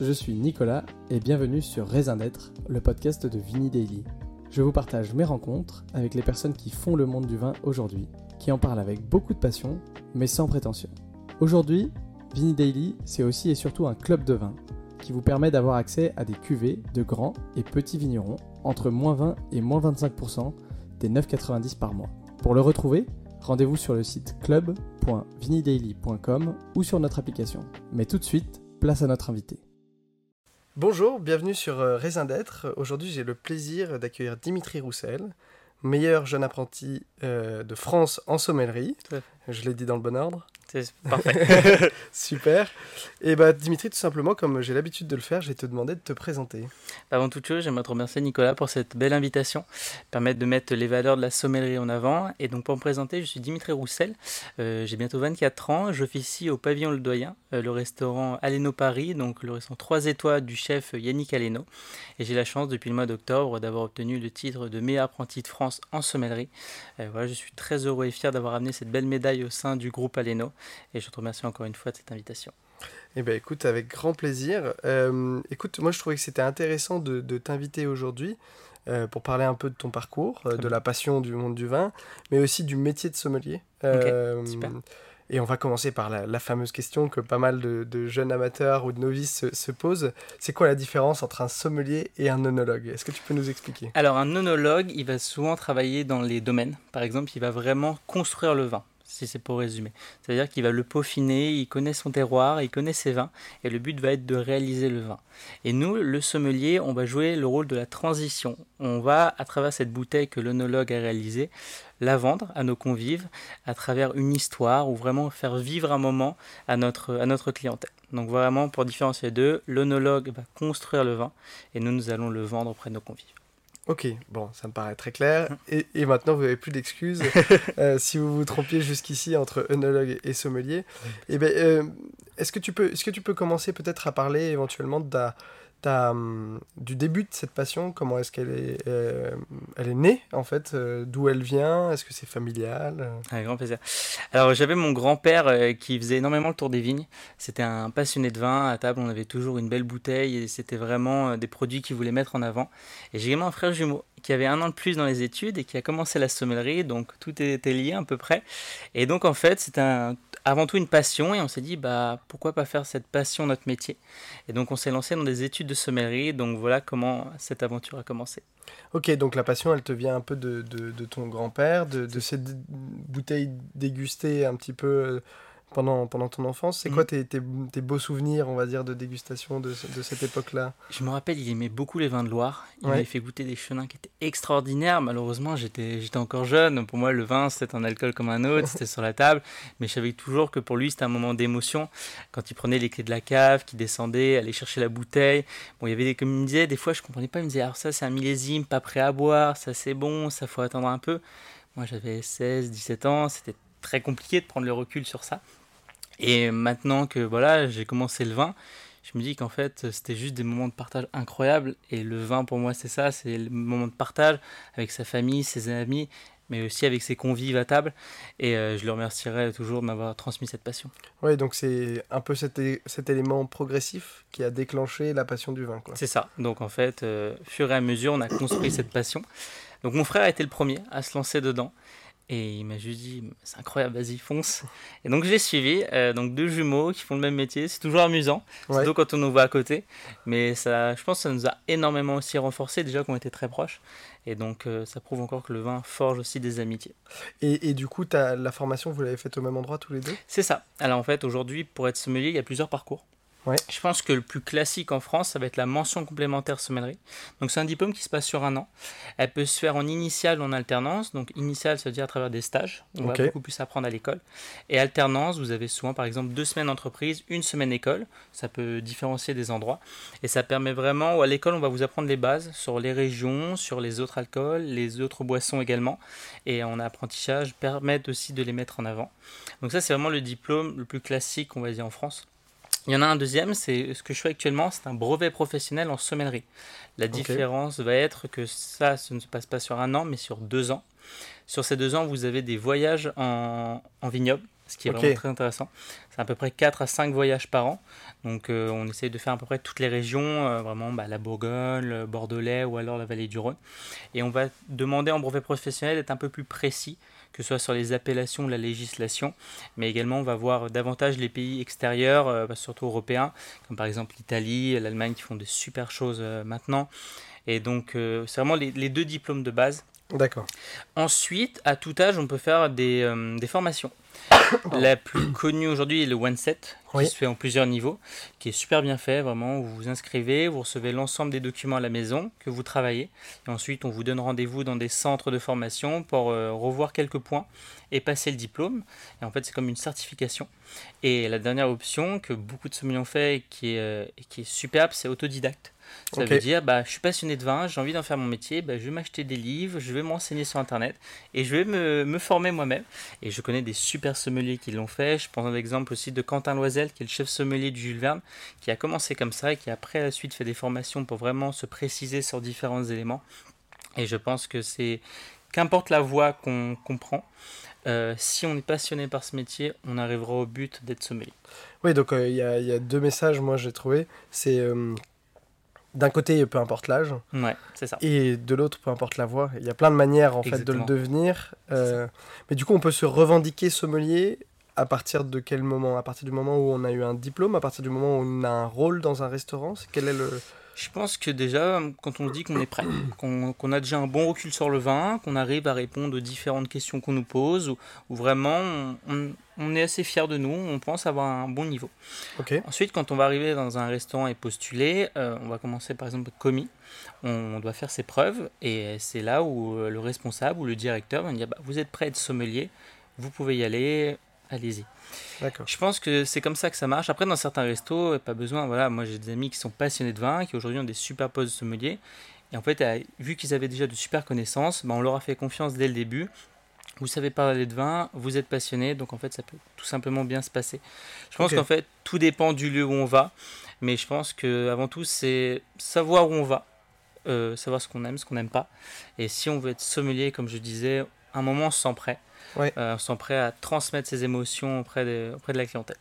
je suis Nicolas et bienvenue sur Raisin d'être, le podcast de Vini Daily. Je vous partage mes rencontres avec les personnes qui font le monde du vin aujourd'hui, qui en parlent avec beaucoup de passion, mais sans prétention. Aujourd'hui, Vini Daily, c'est aussi et surtout un club de vin qui vous permet d'avoir accès à des cuvées de grands et petits vignerons entre moins 20 et moins 25% des 9,90 par mois. Pour le retrouver, rendez-vous sur le site club.vinidaily.com ou sur notre application. Mais tout de suite, place à notre invité. Bonjour, bienvenue sur euh, Raisin d'être. Aujourd'hui, j'ai le plaisir d'accueillir Dimitri Roussel, meilleur jeune apprenti euh, de France en sommellerie. Je l'ai dit dans le bon ordre. C'est parfait. Super. Et bah Dimitri, tout simplement, comme j'ai l'habitude de le faire, je vais te demander de te présenter. Avant toute chose, j'aimerais te remercier Nicolas pour cette belle invitation, permettre de mettre les valeurs de la sommellerie en avant. Et donc pour me présenter, je suis Dimitri Roussel, euh, j'ai bientôt 24 ans, j'officie au pavillon Le Doyen, euh, le restaurant Aleno Paris, donc le restaurant 3 étoiles du chef Yannick Aleno. Et j'ai la chance depuis le mois d'octobre d'avoir obtenu le titre de meilleur apprenti de France en sommellerie. Euh, voilà, je suis très heureux et fier d'avoir amené cette belle médaille au sein du groupe Aleno. Et je te remercie encore une fois de cette invitation. Eh bien, écoute, avec grand plaisir. Euh, écoute, moi, je trouvais que c'était intéressant de, t'inviter aujourd'hui euh, pour parler un peu de ton parcours, euh, de la passion du monde du vin, mais aussi du métier de sommelier. super. Et on va commencer par la, fameuse question que pas mal de, jeunes amateurs ou de novices se, posent. C'est quoi la différence entre un sommelier et un onologue? Est-ce que tu peux nous expliquer? Alors, un onologue, il va souvent travailler dans les domaines. Par exemple, il va vraiment construire le vin si c'est pour résumer. C'est-à-dire qu'il va le peaufiner, il connaît son terroir, il connaît ses vins, et le but va être de réaliser le vin. Et nous, le sommelier, on va jouer le rôle de la transition. On va, à travers cette bouteille que l'onologue a réalisée, la vendre à nos convives à travers une histoire ou vraiment faire vivre un moment à notre, à notre clientèle. Donc vraiment, pour différencier les deux, l'onologue va construire le vin et nous, nous allons le vendre auprès de nos convives. Ok, bon, ça me paraît très clair. Et, et maintenant, vous n'avez plus d'excuses. Euh, si vous vous trompiez jusqu'ici entre œnologue et sommelier, eh ben, euh, est-ce que, tu peux, est-ce que tu peux commencer peut-être à parler éventuellement de ta, Hum, du début de cette passion, comment est-ce qu'elle est, euh, elle est née en fait, euh, d'où elle vient, est-ce que c'est familial Avec grand plaisir. Alors j'avais mon grand-père euh, qui faisait énormément le tour des vignes. C'était un passionné de vin. À table, on avait toujours une belle bouteille et c'était vraiment des produits qu'il voulait mettre en avant. Et j'ai également un frère jumeau qui avait un an de plus dans les études et qui a commencé la sommellerie, donc tout était lié à peu près. Et donc en fait, c'était un avant tout une passion et on s'est dit bah pourquoi pas faire cette passion notre métier? Et donc on s'est lancé dans des études de sommellerie. Donc voilà comment cette aventure a commencé. Ok, donc la passion, elle te vient un peu de, de, de ton grand-père, de, de cette bouteille dégustée un petit peu pendant, pendant ton enfance. C'est quoi mm. tes, tes, tes, beaux souvenirs, on va dire, de dégustation de, de cette époque-là? Je me rappelle, il aimait beaucoup les vins de Loire. Il m'avait fait goûter des chenins qui étaient extraordinaires. Malheureusement, j'étais encore jeune. Pour moi, le vin, c'était un alcool comme un autre, c'était sur la table. Mais je savais toujours que pour lui, c'était un moment d'émotion. Quand il prenait les clés de la cave, qu'il descendait, allait chercher la bouteille. Bon, il y avait des, comme il me disait, des fois, je comprenais pas. Il me disait, alors ça, c'est un millésime, pas prêt à boire, ça, c'est bon, ça, faut attendre un peu. Moi, j'avais 16, 17 ans. C'était très compliqué de prendre le recul sur ça. Et maintenant que voilà, j'ai commencé le vin, je me dis qu'en fait, c'était juste des moments de partage incroyables. Et le vin, pour moi, c'est ça, c'est le moment de partage avec sa famille, ses amis, mais aussi avec ses convives à table. Et euh, je le remercierai toujours de m'avoir transmis cette passion. Oui, donc c'est un peu cet, cet, élément progressif qui a déclenché la passion du vin. C'est ça. Donc en fait, euh, fur et à mesure, on a construit cette passion. Donc mon frère a été le premier à se lancer dedans. Et il m'a juste dit, c'est incroyable, vas-y, fonce. Et donc j'ai suivi, euh, donc deux jumeaux qui font le même métier. C'est toujours amusant, surtout quand on nous voit à côté. Mais ça, je pense que ça nous a énormément aussi renforcé, déjà qu'on était très proches. Et donc euh, ça prouve encore que le vin forge aussi des amitiés. Et, et du coup, as, la formation, vous l'avez faite au même endroit tous les deux? C'est ça. Alors en fait, aujourd'hui, pour être sommelier, il y a plusieurs parcours. Je pense que le plus classique en France, ça va être la mention complémentaire sommellerie. Donc c'est un diplôme qui se passe sur un an. Elle peut se faire en initiale ou en alternance. Donc initiale, ça veut dire à travers des stages. On va beaucoup plus apprendre à l'école. Et alternance, vous avez souvent par exemple deux semaines entreprise, une semaine école. Ça peut différencier des endroits. Et ça permet vraiment, à l'école, on va vous apprendre les bases sur les régions, sur les autres alcools, les autres boissons également. Et en apprentissage, permet aussi de les mettre en avant. Donc ça, c'est vraiment le diplôme le plus classique, on va dire, en France. Il y en a un deuxième, c'est ce que je fais actuellement, c'est un brevet professionnel en sommellerie. La différence va être que ça, ce ne se passe pas sur un an, mais sur deux ans. Sur ces deux ans, vous avez des voyages en, vignoble. ce qui est vraiment très intéressant. C'est à peu près 4 à 5 voyages par an. Donc euh, on essaye de faire à peu près toutes les régions, euh, vraiment bah, la Bourgogne, le Bordelais ou alors la vallée du Rhône. Et on va demander en brevet professionnel d'être un peu plus précis, que ce soit sur les appellations la législation. Mais également on va voir davantage les pays extérieurs, euh, bah, surtout européens, comme par exemple l'Italie, l'Allemagne qui font de super choses maintenant. Et donc c'est vraiment les, deux diplômes de base. D'accord. Ensuite, à tout âge, on peut faire des, des formations. La plus connue aujourd'hui est le One Set, qui se fait en plusieurs niveaux, qui est super bien fait, vraiment. Vous vous inscrivez, vous recevez l'ensemble des documents à la maison que vous travaillez. Et ensuite, on vous donne rendez-vous dans des centres de formation pour euh, revoir quelques points et passer le diplôme. Et en fait, c'est comme une certification. Et la dernière option que beaucoup de sommeliers ont fait et qui est, euh, qui est superbe, c'est autodidacte. Ça veut dire, bah, je suis passionné de vin, j'ai envie d'en faire mon métier, bah, je vais m'acheter des livres, je vais m'enseigner sur Internet et je vais me, me former moi-même. Et je connais des super sommeliers qui l'ont fait. Je prends l'exemple aussi de Quentin Loisel, qui est le chef sommelier du Jules Verne, qui a commencé comme ça et qui après la suite fait des formations pour vraiment se préciser sur différents éléments. Et je pense que c'est, qu'importe la voie qu'on prend, euh, si on est passionné par ce métier, on arrivera au but d'être sommelier. Oui, donc euh, il y, a deux messages, moi j'ai trouvé. C'est euh, d'un côté, peu importe l'âge. Ouais, c'est ça. Et de l'autre, peu importe la voie. Il y a plein de manières en fait de le devenir. Euh, mais du coup, on peut se revendiquer sommelier à partir de quel moment? À partir du moment où on a eu un diplôme? À partir du moment où on a un rôle dans un restaurant? Quel est le je pense que déjà, quand on dit qu'on est prêt, qu'on a déjà un bon recul sur le vin, qu'on arrive à répondre aux différentes questions qu'on nous pose, ou, vraiment on, est assez fier de nous, on pense avoir un bon niveau. Ensuite, quand on va arriver dans un restaurant et postuler, euh, on va commencer par exemple commis, on, doit faire ses preuves, et c'est là où euh, le responsable ou le directeur va dire bah, Vous êtes prêt à être sommelier, vous pouvez y aller, allez-y. Je pense que c'est comme ça que ça marche. Après, dans certains restos, pas besoin. Voilà, moi j'ai des amis qui sont passionnés de vin, qui aujourd'hui ont des super postes de sommelier. Et en fait, vu qu'ils avaient déjà de super connaissances, ben, on leur a fait confiance dès le début. Vous savez parler de vin, vous êtes passionné, donc en fait, ça peut tout simplement bien se passer. Je pense qu'en fait, tout dépend du lieu où on va, mais je pense que avant tout, c'est savoir où on va, euh, savoir ce qu'on aime, ce qu'on n'aime pas. Et si on veut être sommelier, comme je disais, un moment, on se sent prêt ouais. euh, sont prêts à transmettre ses émotions auprès de, auprès de la clientèle.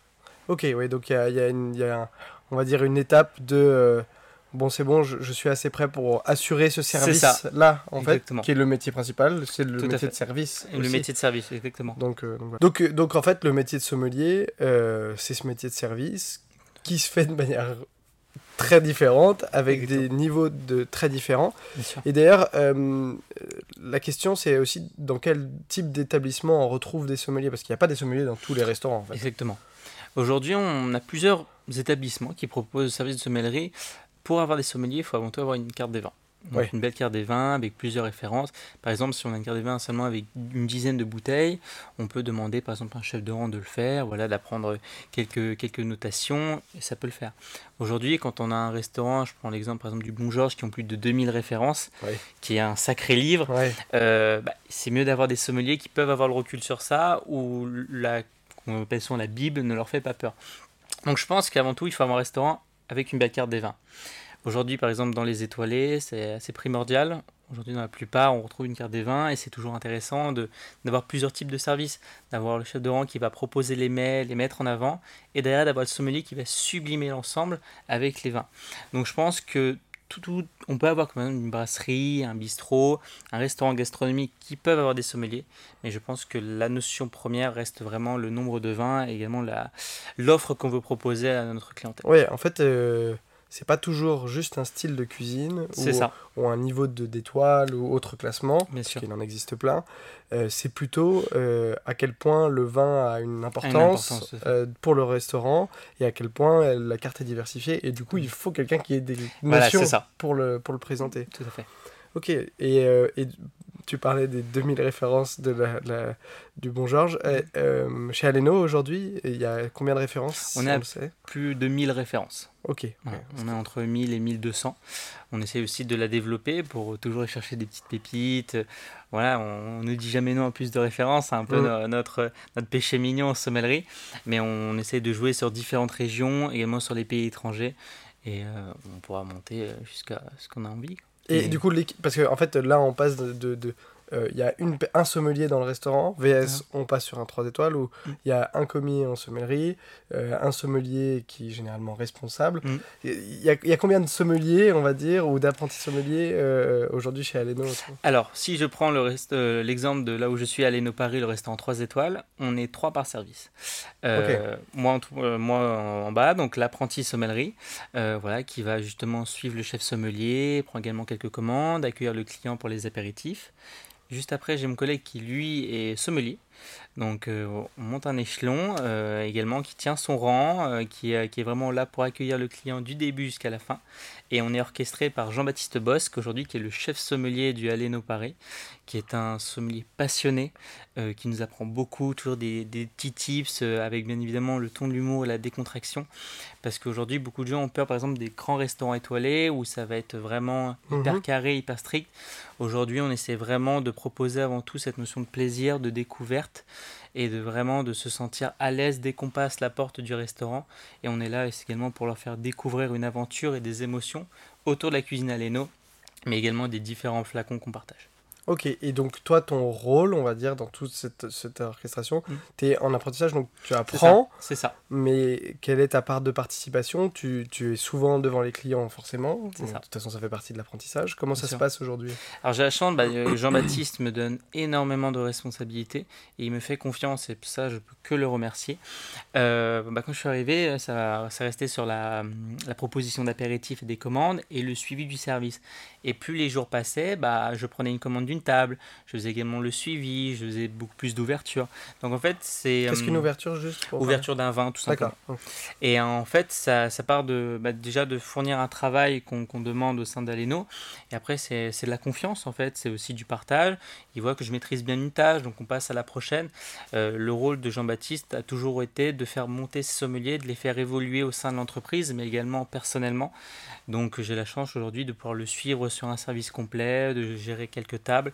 Ok, oui, donc il y a, y a, une, y a on va dire, une étape de euh, bon, c'est bon, je, suis assez prêt pour assurer ce service-là, en fait, qui est le métier principal, c'est le métier de service. Le métier de service, exactement. Donc, euh, donc, donc, donc, en fait, le métier de sommelier, euh, c'est ce métier de service qui se fait de manière très différentes, avec des niveaux de très différents. Et d'ailleurs, euh, la question c'est aussi dans quel type d'établissement on retrouve des sommeliers, parce qu'il n'y a pas des sommeliers dans tous les restaurants. En fait. Exactement. Aujourd'hui, on a plusieurs établissements qui proposent le service de sommellerie. Pour avoir des sommeliers, il faut avant tout avoir une carte des vins une belle carte des vins avec plusieurs références. Par exemple, si on a une carte des vins seulement avec une dizaine de bouteilles, on peut demander par exemple à un chef de rang de le faire, voilà, d'apprendre quelques, quelques notations, et ça peut le faire. Aujourd'hui, quand on a un restaurant, je prends l'exemple par exemple du Bon Georges qui ont plus de 2000 références, qui est un sacré livre, euh, bah, c'est mieux d'avoir des sommeliers qui peuvent avoir le recul sur ça, ou la, appelle la Bible ne leur fait pas peur. Donc je pense qu'avant tout, il faut avoir un restaurant avec une belle carte des vins. Aujourd'hui, par exemple, dans les étoilés, c'est assez primordial. Aujourd'hui, dans la plupart, on retrouve une carte des vins et c'est toujours intéressant d'avoir plusieurs types de services. D'avoir le chef de rang qui va proposer les mets, les mettre en avant et derrière d'avoir le sommelier qui va sublimer l'ensemble avec les vins. Donc je pense que on peut avoir quand même une brasserie, un bistrot, un restaurant gastronomique qui peuvent avoir des sommeliers, mais je pense que la notion première reste vraiment le nombre de vins et également l'offre qu'on veut proposer à notre clientèle. Oui, en fait, euh, c'est pas toujours juste un style de cuisine ou, ça. ou un niveau d'étoile ou autre classement, Bien parce qu'il en existe plein. Euh, c'est plutôt euh, à quel point le vin a une importance, euh, pour le restaurant et à quel point la carte est diversifiée. Et du coup, il faut quelqu'un qui ait des notions pour, le, pour le présenter. Tout à fait. Ok, et, et tu parlais des 2000 références de la, du Bon Georges. Euh, chez Aleno, aujourd'hui, il y a combien de références On a plus de 1000 références. Ok. on est entre 1000 et 1200. On essaie aussi de la développer pour toujours chercher des petites pépites. Voilà, on ne dit jamais non à plus de références, c'est un peu notre, notre péché mignon en sommellerie. Mais on essaie de jouer sur différentes régions, également sur les pays étrangers. Et euh, on pourra monter jusqu'à ce qu'on a envie. Et, du coup, parce qu'en en fait, là, on passe de, de, il y a une, un sommelier dans le restaurant, VS, on passe sur un 3 étoiles, où mm. il y a un commis en sommellerie, euh, un sommelier qui est généralement responsable. Mm. Il y, a, y, a, combien de sommeliers, on va dire, ou d'apprentis sommeliers euh, aujourd'hui chez Aleno Alors, si je prends l'exemple de là où je suis, Aleno Paris, le restaurant 3 étoiles, on est 3 par service. moi, en, moi en bas, donc l'apprenti sommellerie, voilà, qui va justement suivre le chef sommelier, prend également quelques commandes, accueillir le client pour les apéritifs. Juste après, j'ai mon collègue qui, lui, est sommelier. Donc, euh, on monte un échelon euh, également qui tient son rang, euh, qui, qui, est vraiment là pour accueillir le client du début jusqu'à la fin. Et on est orchestré par Jean-Baptiste Bosque, aujourd'hui, qui est le chef sommelier du Aleno Paris, qui est un sommelier passionné, qui nous apprend beaucoup, toujours des, des petits tips, avec bien évidemment le ton de l'humour et la décontraction. Parce qu'aujourd'hui, beaucoup de gens ont peur, par exemple, des grands restaurants étoilés, où ça va être vraiment hyper mhm. carré, hyper strict. Aujourd'hui, on essaie vraiment de proposer avant tout cette notion de plaisir, de découverte et de vraiment de se sentir à l'aise dès qu'on passe la porte du restaurant. Et on est là également pour leur faire découvrir une aventure et des émotions autour de la cuisine à Leno, mais également des différents flacons qu'on partage. Ok, et donc toi, ton rôle, on va dire, dans toute cette, cette orchestration, mm. tu es en apprentissage, donc tu apprends. C'est ça. Mais quelle est ta part de participation? Tu, tu, es souvent devant les clients, forcément. De toute façon, ça fait partie de l'apprentissage. Comment ça se passe aujourd'hui? Alors j'ai la chance, bah, euh, Jean-Baptiste me donne énormément de responsabilités et il me fait confiance et ça, je peux que le remercier. Euh, bah, quand je suis arrivé, ça, ça restait sur la, la proposition d'apéritif et des commandes et le suivi du service. Et plus les jours passaient, bah, je prenais une commande d'une table, je faisais également le suivi, je faisais beaucoup plus d'ouverture. Donc en fait, c'est. Qu'est-ce qu'une euh, ouverture juste Ouverture d'un vin, tout simplement. Et en fait, ça, ça part de, bah, déjà de fournir un travail qu'on demande au sein d'Aleno. Et après, c'est de la confiance, en fait. C'est aussi du partage. Il voit que je maîtrise bien une tâche, donc on passe à la prochaine. Euh, le rôle de Jean-Baptiste a toujours été de faire monter ses sommeliers, de les faire évoluer au sein de l'entreprise, mais également personnellement. Donc j'ai la chance aujourd'hui de pouvoir le suivre sur un service complet, de gérer quelques tables.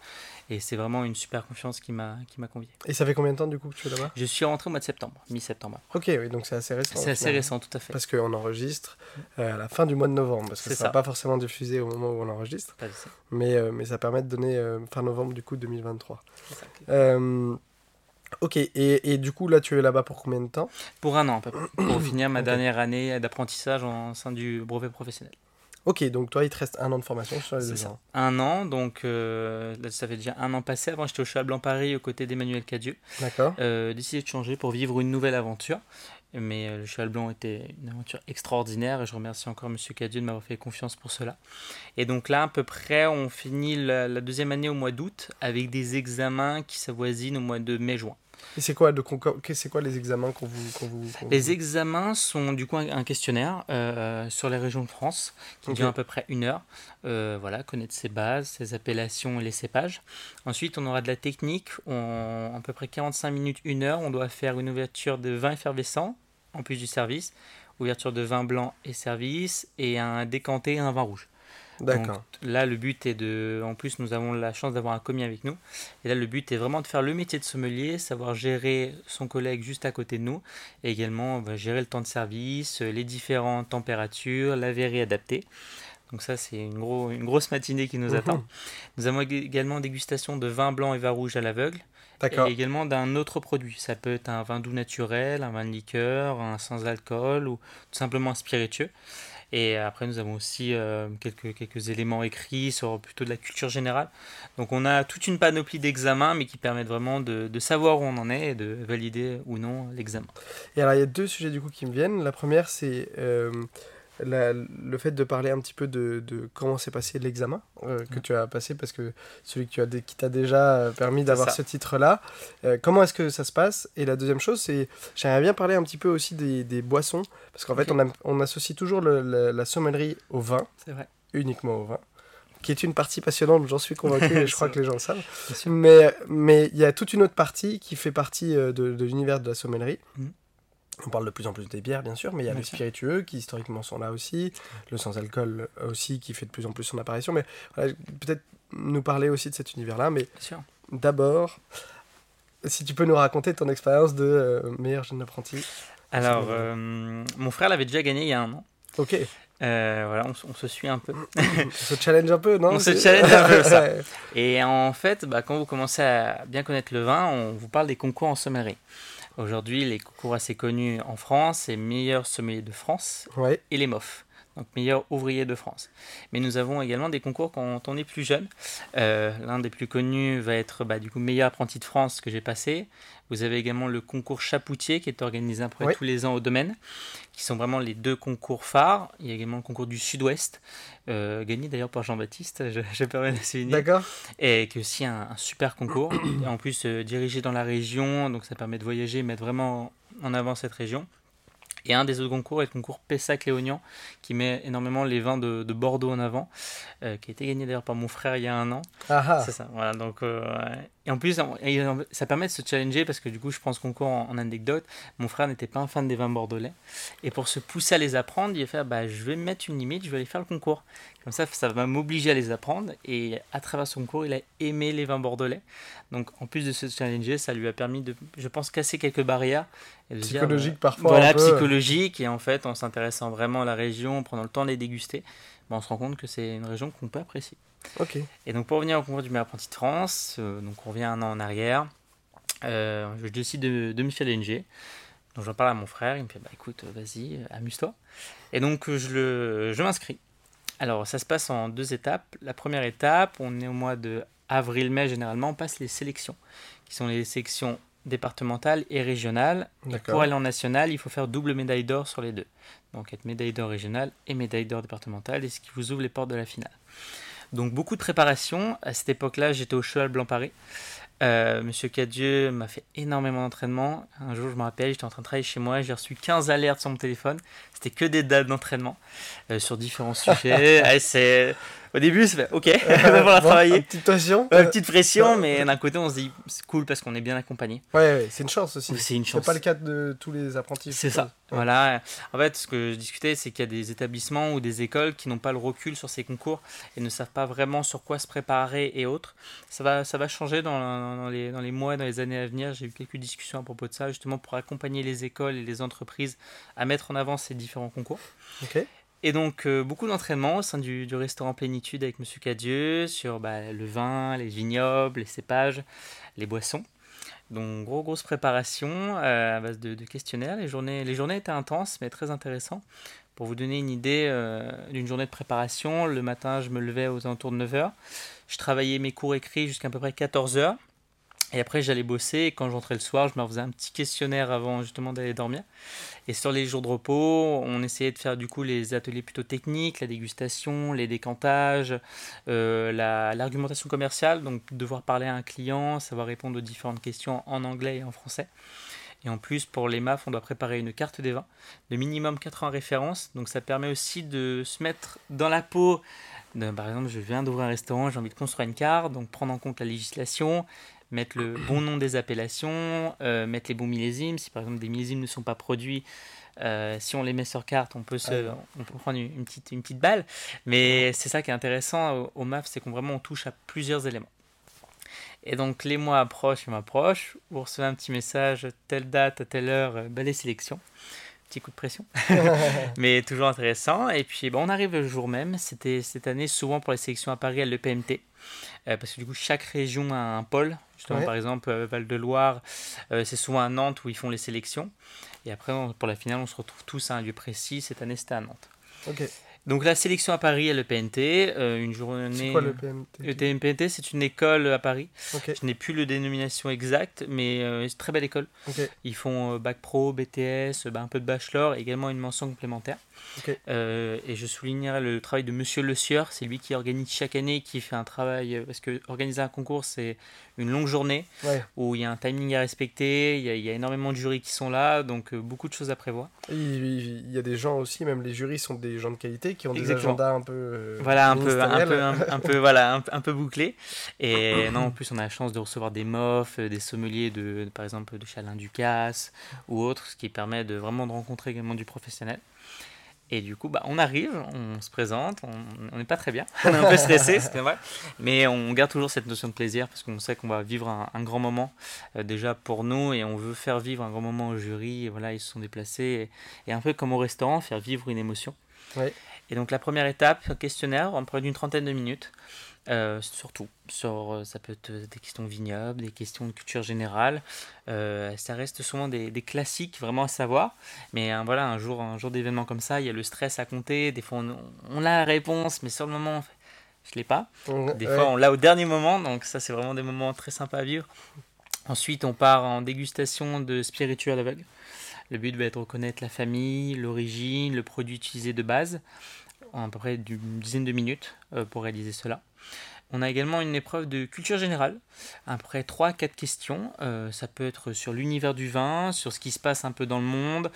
Et c'est vraiment une super confiance qui m'a convié. Et ça fait combien de temps du coup que tu es là-bas? Je suis rentré au mois de septembre, mi-septembre. Ok, oui, donc c'est assez récent. C'est assez récent, tout à fait. Parce qu'on enregistre euh, à la fin du mois de novembre, parce que ça ne va pas forcément diffusé au moment où on enregistre. mais, euh, mais ça permet de donner euh, fin novembre du coup 2023. Ok, et, et, du coup, là, tu es là-bas pour combien de temps? Pour un an, à peu près, pour finir ma dernière année d'apprentissage en sein du brevet professionnel. Ok, donc toi, il te reste un an de formation sur les deux ans. Un an, donc euh, ça fait déjà un an passé. Avant, j'étais au Cheval Blanc Paris aux côtés d'Emmanuel Cadieux. D'accord. Euh, décidé de changer pour vivre une nouvelle aventure. Mais euh, le Cheval Blanc était une aventure extraordinaire et je remercie encore Monsieur Cadieux de m'avoir fait confiance pour cela. Et donc là, à peu près, on finit la, la deuxième année au mois d'août avec des examens qui s'avoisinent au mois de mai-juin. Et c'est quoi, c'est quoi les examens qu'on vous, vous, Les examens sont du coup un, questionnaire euh, sur les régions de France qui dure à peu près une heure. Euh, voilà, connaître ses bases, ses appellations et les cépages. Ensuite, on aura de la technique. On, à peu près 45 minutes, une heure, on doit faire une ouverture de vin effervescent en plus du service, ouverture de vin blanc et service, et un décanté et un vin rouge. D'accord. Là, le but est de. En plus, nous avons la chance d'avoir un commis avec nous. Et là, le but est vraiment de faire le métier de sommelier, savoir gérer son collègue juste à côté de nous. Et également, va gérer le temps de service, les différentes températures, la verrée adaptée. Donc, ça, c'est une, gros, une grosse matinée qui nous attend. Nous avons également dégustation de vin blanc et vin rouge à l'aveugle. Et également d'un autre produit. Ça peut être un vin doux naturel, un vin de liqueur, un sans alcool ou tout simplement un spiritueux. Et après, nous avons aussi euh, quelques, quelques éléments écrits sur plutôt de la culture générale. Donc on a toute une panoplie d'examens, mais qui permettent vraiment de, de, savoir où on en est et de valider ou non l'examen. Et alors, il y a deux sujets du coup qui me viennent. La première, c'est... Euh, le fait de parler un petit peu de, de comment s'est passé l'examen euh, que tu as passé, parce que celui que tu as qui t'a déjà euh, permis d'avoir ce titre-là, euh, comment est-ce que ça se passe? Et la deuxième chose, c'est j'aimerais bien parler un petit peu aussi des, des boissons, parce qu'en fait, on, on, associe toujours le, la sommellerie au vin, vrai. uniquement au vin qui est une partie passionnante, j'en suis convaincu et je crois que les gens le savent. Mais mais il y a toute une autre partie qui fait partie de, de l'univers de la sommellerie. Mmh. On parle de plus en plus des bières, bien sûr, mais il y a les spiritueux qui historiquement sont là aussi, le sans-alcool aussi qui fait de plus en plus son apparition. Mais peut-être nous parler aussi de cet univers-là. Mais d'abord, si tu peux nous raconter ton expérience de euh, meilleur jeune apprenti. Alors, euh, mon frère l'avait déjà gagné il y a un an. Ok. voilà, on, se suit un peu. on se challenge un peu, non On se challenge un peu, ça. Et en fait, bah, quand vous commencez à bien connaître le vin, on vous parle des concours en sommellerie. Aujourd'hui, les concours assez connus en France, c'est meilleur sommelier de France et les MOF donc meilleur ouvrier de France. Mais nous avons également des concours quand on est plus jeune. Euh, l'un des plus connus va être bah, du coup meilleur apprenti de France que j'ai passé. Vous avez également le concours Chapoutier qui est organisé à peu près tous les ans au domaine, qui sont vraiment les deux concours phares. Il y a également le concours du Sud-Ouest, euh, gagné d'ailleurs par Jean-Baptiste, je, je permets de souligner. D'accord. Et qui est aussi un, super concours. en plus, euh, dirigé dans la région, donc ça permet de voyager, mettre vraiment en avant cette région. Et un des autres concours est le concours Pessac-Léognan, qui met énormément les vins de, Bordeaux en avant, euh, qui a été gagné d'ailleurs par mon frère il y a un an. Ah ah. C'est ça, voilà. Donc, euh, et en plus, ça permet de se challenger parce que du coup, je prends ce concours en, anecdote. Mon frère n'était pas un fan des vins bordelais. Et pour se pousser à les apprendre, il a fait bah, je vais mettre une limite, je vais aller faire le concours. Comme ça, ça va m'obliger à les apprendre. Et à travers son concours, il a aimé les vins bordelais. Donc, en plus de se challenger, ça lui a permis de, je pense, casser quelques barrières. psychologique parfois. Voilà, psychologique. Et en fait, en s'intéressant vraiment à la région, en prenant le temps de les déguster, bah, on se rend compte que c'est une région qu'on peut apprécier. Et donc pour revenir au concours du meilleur apprenti de France, euh, donc on revient un an en arrière, euh, je décide de, de me challenger. Donc j'en parle à mon frère, il me fait bah écoute, vas-y, amuse-toi. Et donc je, le, je m'inscris. Alors ça se passe en deux étapes. La première étape, on est au mois de avril-mai généralement, on passe les sélections, qui sont les sélections départementales et régionales. Et pour aller en national, il faut faire double médaille d'or sur les deux. Donc être médaille d'or régionale et médaille d'or départementale, et ce qui vous ouvre les portes de la finale. Donc beaucoup de préparation. À cette époque-là, j'étais au Cheval Blanc Paris. Euh, Monsieur Cadieux m'a fait énormément d'entraînement. Un jour, je me rappelle, j'étais en train de travailler chez moi, j'ai reçu 15 alertes sur mon téléphone. C'était que des dates d'entraînement euh, sur différents sujets. c'est au début, c'est ok, on va travailler. Une petite pression. Une petite pression, mais d'un côté, on se dit c'est cool parce qu'on est bien accompagné. Ouais, c'est une chance aussi. C'est une chance. C'est pas le cas de tous les apprentis. C'est ça. Voilà. En fait, ce que je discutais, c'est qu'il y a des établissements ou des écoles qui n'ont pas le recul sur ces concours et ne savent pas vraiment sur quoi se préparer et autres. Ça va, ça va changer dans, dans les, dans les mois, dans les années à venir. J'ai eu quelques discussions à propos de ça, justement pour accompagner les écoles et les entreprises à mettre en avant ces différents concours. Ok. Et donc, euh, beaucoup d'entraînement au sein du, restaurant Plénitude avec Monsieur Cadieux sur bah, le vin, les vignobles, les cépages, les boissons. Donc, gros, grosse préparation euh, à base de, questionnaires. Les journées, les journées étaient intenses, mais très intéressantes. Pour vous donner une idée euh, d'une journée de préparation, le matin, je me levais aux alentours de 9h. Je travaillais mes cours écrits jusqu'à peu près 14h. Et après, j'allais bosser. Quand j'entrais le soir, je me faisais un petit questionnaire avant justement d'aller dormir. Et sur les jours de repos, on essayait de faire du coup les ateliers plutôt techniques, la dégustation, les décantages, euh, l'argumentation commerciale, donc devoir parler à un client, savoir répondre aux différentes questions en anglais et en français. Et en plus, pour les MAF, on doit préparer une carte des vins de minimum 80 références. Donc ça permet aussi de se mettre dans la peau. De, par exemple, je viens d'ouvrir un restaurant, j'ai envie de construire une carte, donc prendre en compte la législation, mettre le bon nom des appellations, euh, mettre les bons millésimes. Si par exemple des millésimes ne sont pas produits, euh, si on les met sur carte, on peut, se, on peut prendre une, petite, une petite balle. Mais c'est ça qui est intéressant au, MAF, c'est qu'on vraiment on touche à plusieurs éléments. Et donc les mois approchent et m'approchent. Vous recevez un petit message, telle date, à telle heure, euh, balai sélection petit coup de pression, mais toujours intéressant. Et puis bon, on arrive le jour même. C'était cette année souvent pour les sélections à Paris à l'EPMT, parce que du coup chaque région a un pôle par exemple, euh, Val-de-Loire, euh, c'est souvent à Nantes où ils font les sélections. Et après, pour la finale, on se retrouve tous à un lieu précis. Cette année, c'était à Nantes. Ok. Donc la sélection à Paris à l'EPNT, euh, une journée... C'est quoi l'EPNT L'EPNT, c'est une école à Paris. Je n'ai plus le dénomination exacte, mais euh, c'est une très belle école. Ils font bac pro, BTS, bah, un peu de bachelor, également une mention complémentaire. Euh, et je soulignerai le travail de Monsieur Le Sieur, c'est lui qui organise chaque année, qui fait un travail, parce que organiser un concours, c'est une longue journée où il y a un timing à respecter, il y, a, énormément de jurys qui sont là, donc euh, beaucoup de choses à prévoir. Il, y a des gens aussi, même les jurys sont des gens de qualité qui ont des agendas un peu euh, voilà un peu un peu un, peu voilà un, peu bouclés. Et non, en plus on a la chance de recevoir des mofs, euh, des sommeliers de par exemple de Chalin Ducasse ou autres, ce qui permet de vraiment de rencontrer également du professionnel. Et du coup, bah, on arrive, on se présente, on n'est pas très bien, on est un peu stressé, c'est vrai, mais on garde toujours cette notion de plaisir parce qu'on sait qu'on va vivre un, grand moment euh, déjà pour nous et on veut faire vivre un grand moment au jury. Et voilà, ils se sont déplacés et, un peu comme au restaurant, faire vivre une émotion. Et donc la première étape, questionnaire, on prend d'une trentaine de minutes. Euh, surtout, sur, euh, ça peut être des questions vignobles, des questions de culture générale. Euh, ça reste souvent des, classiques vraiment à savoir. Mais voilà, un jour, un jour d'événement comme ça, il y a le stress à compter. Des fois, on, a la réponse, mais sur le moment, je ne l'ai pas. Des fois, on l'a au dernier moment. Donc ça, c'est vraiment des moments très sympas à vivre. Ensuite, on part en dégustation de spiritueux à l'aveugle. Le but va être de reconnaître la famille, l'origine, le produit utilisé de base, en à peu près une dizaine de minutes pour réaliser cela. On a également une épreuve de culture générale, après 3-4 questions. Euh, ça peut être sur l'univers du vin, sur ce qui se passe un peu dans le monde.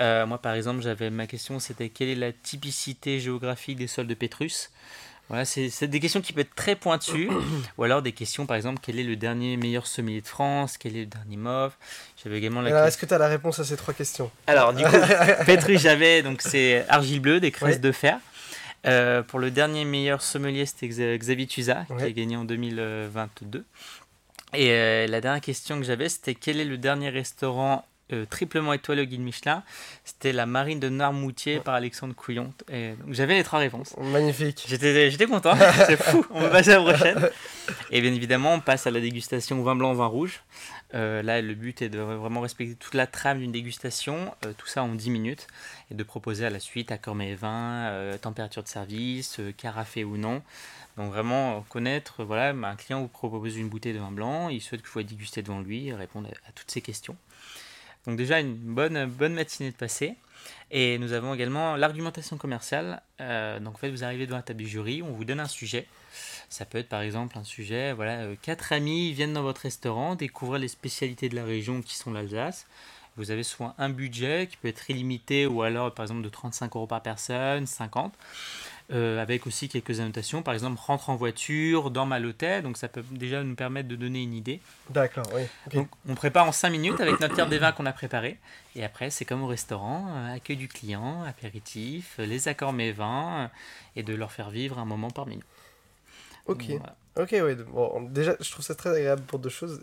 Euh, moi, par exemple, j'avais ma question, c'était quelle est la typicité géographique des sols de Pétrus? Voilà, c'est des questions qui peuvent être très pointues, ou alors des questions, par exemple, quel est le dernier meilleur sommelier de France, quel est le dernier mauve? J'avais également la. Alors, est-ce que tu as la réponse à ces trois questions? Alors, du coup, Pétrus, j'avais, donc c'est argile bleue, des creuses de fer. Euh, pour le dernier meilleur sommelier, c'était Xavier Tuza, qui a gagné en 2022. Et euh, la dernière question que j'avais, c'était quel est le dernier restaurant euh, triplement étoilé au guide Michelin C'était la marine de Noirmoutier par Alexandre Couillon. Et j'avais les trois réponses. Magnifique. J'étais content, c'est fou, on va passer à la prochaine. Et bien évidemment, on passe à la dégustation vin blanc, vin rouge. Euh, là, le but est de vraiment respecter toute la trame d'une dégustation, euh, tout ça en 10 minutes, et de proposer à la suite accord vins, euh, température de service, carafé ou non. Donc vraiment connaître, voilà, un client vous propose une bouteille de vin blanc, il souhaite que vous déguster devant lui, répondre à, toutes ces questions. Donc déjà une bonne, bonne matinée de passé. Et nous avons également l'argumentation commerciale. donc en fait, vous arrivez devant un table du jury, on vous donne un sujet. Ça peut être par exemple un sujet, voilà, euh, quatre amis viennent dans votre restaurant, découvrir les spécialités de la région qui sont l'Alsace. Vous avez soit un budget qui peut être illimité ou alors par exemple de 35 euros par personne, 50. Euh, avec aussi quelques annotations, par exemple rentre en voiture, dorme à l'hôtel, donc ça peut déjà nous permettre de donner une idée. D'accord, oui. Donc on prépare en 5 minutes avec notre carte des vins qu'on a préparé, et après c'est comme au restaurant, euh, accueil du client, apéritif, les accords mes vins, et de leur faire vivre un moment parmi nous. Ok. Ok, oui. Bon, déjà, je trouve ça très agréable pour deux choses.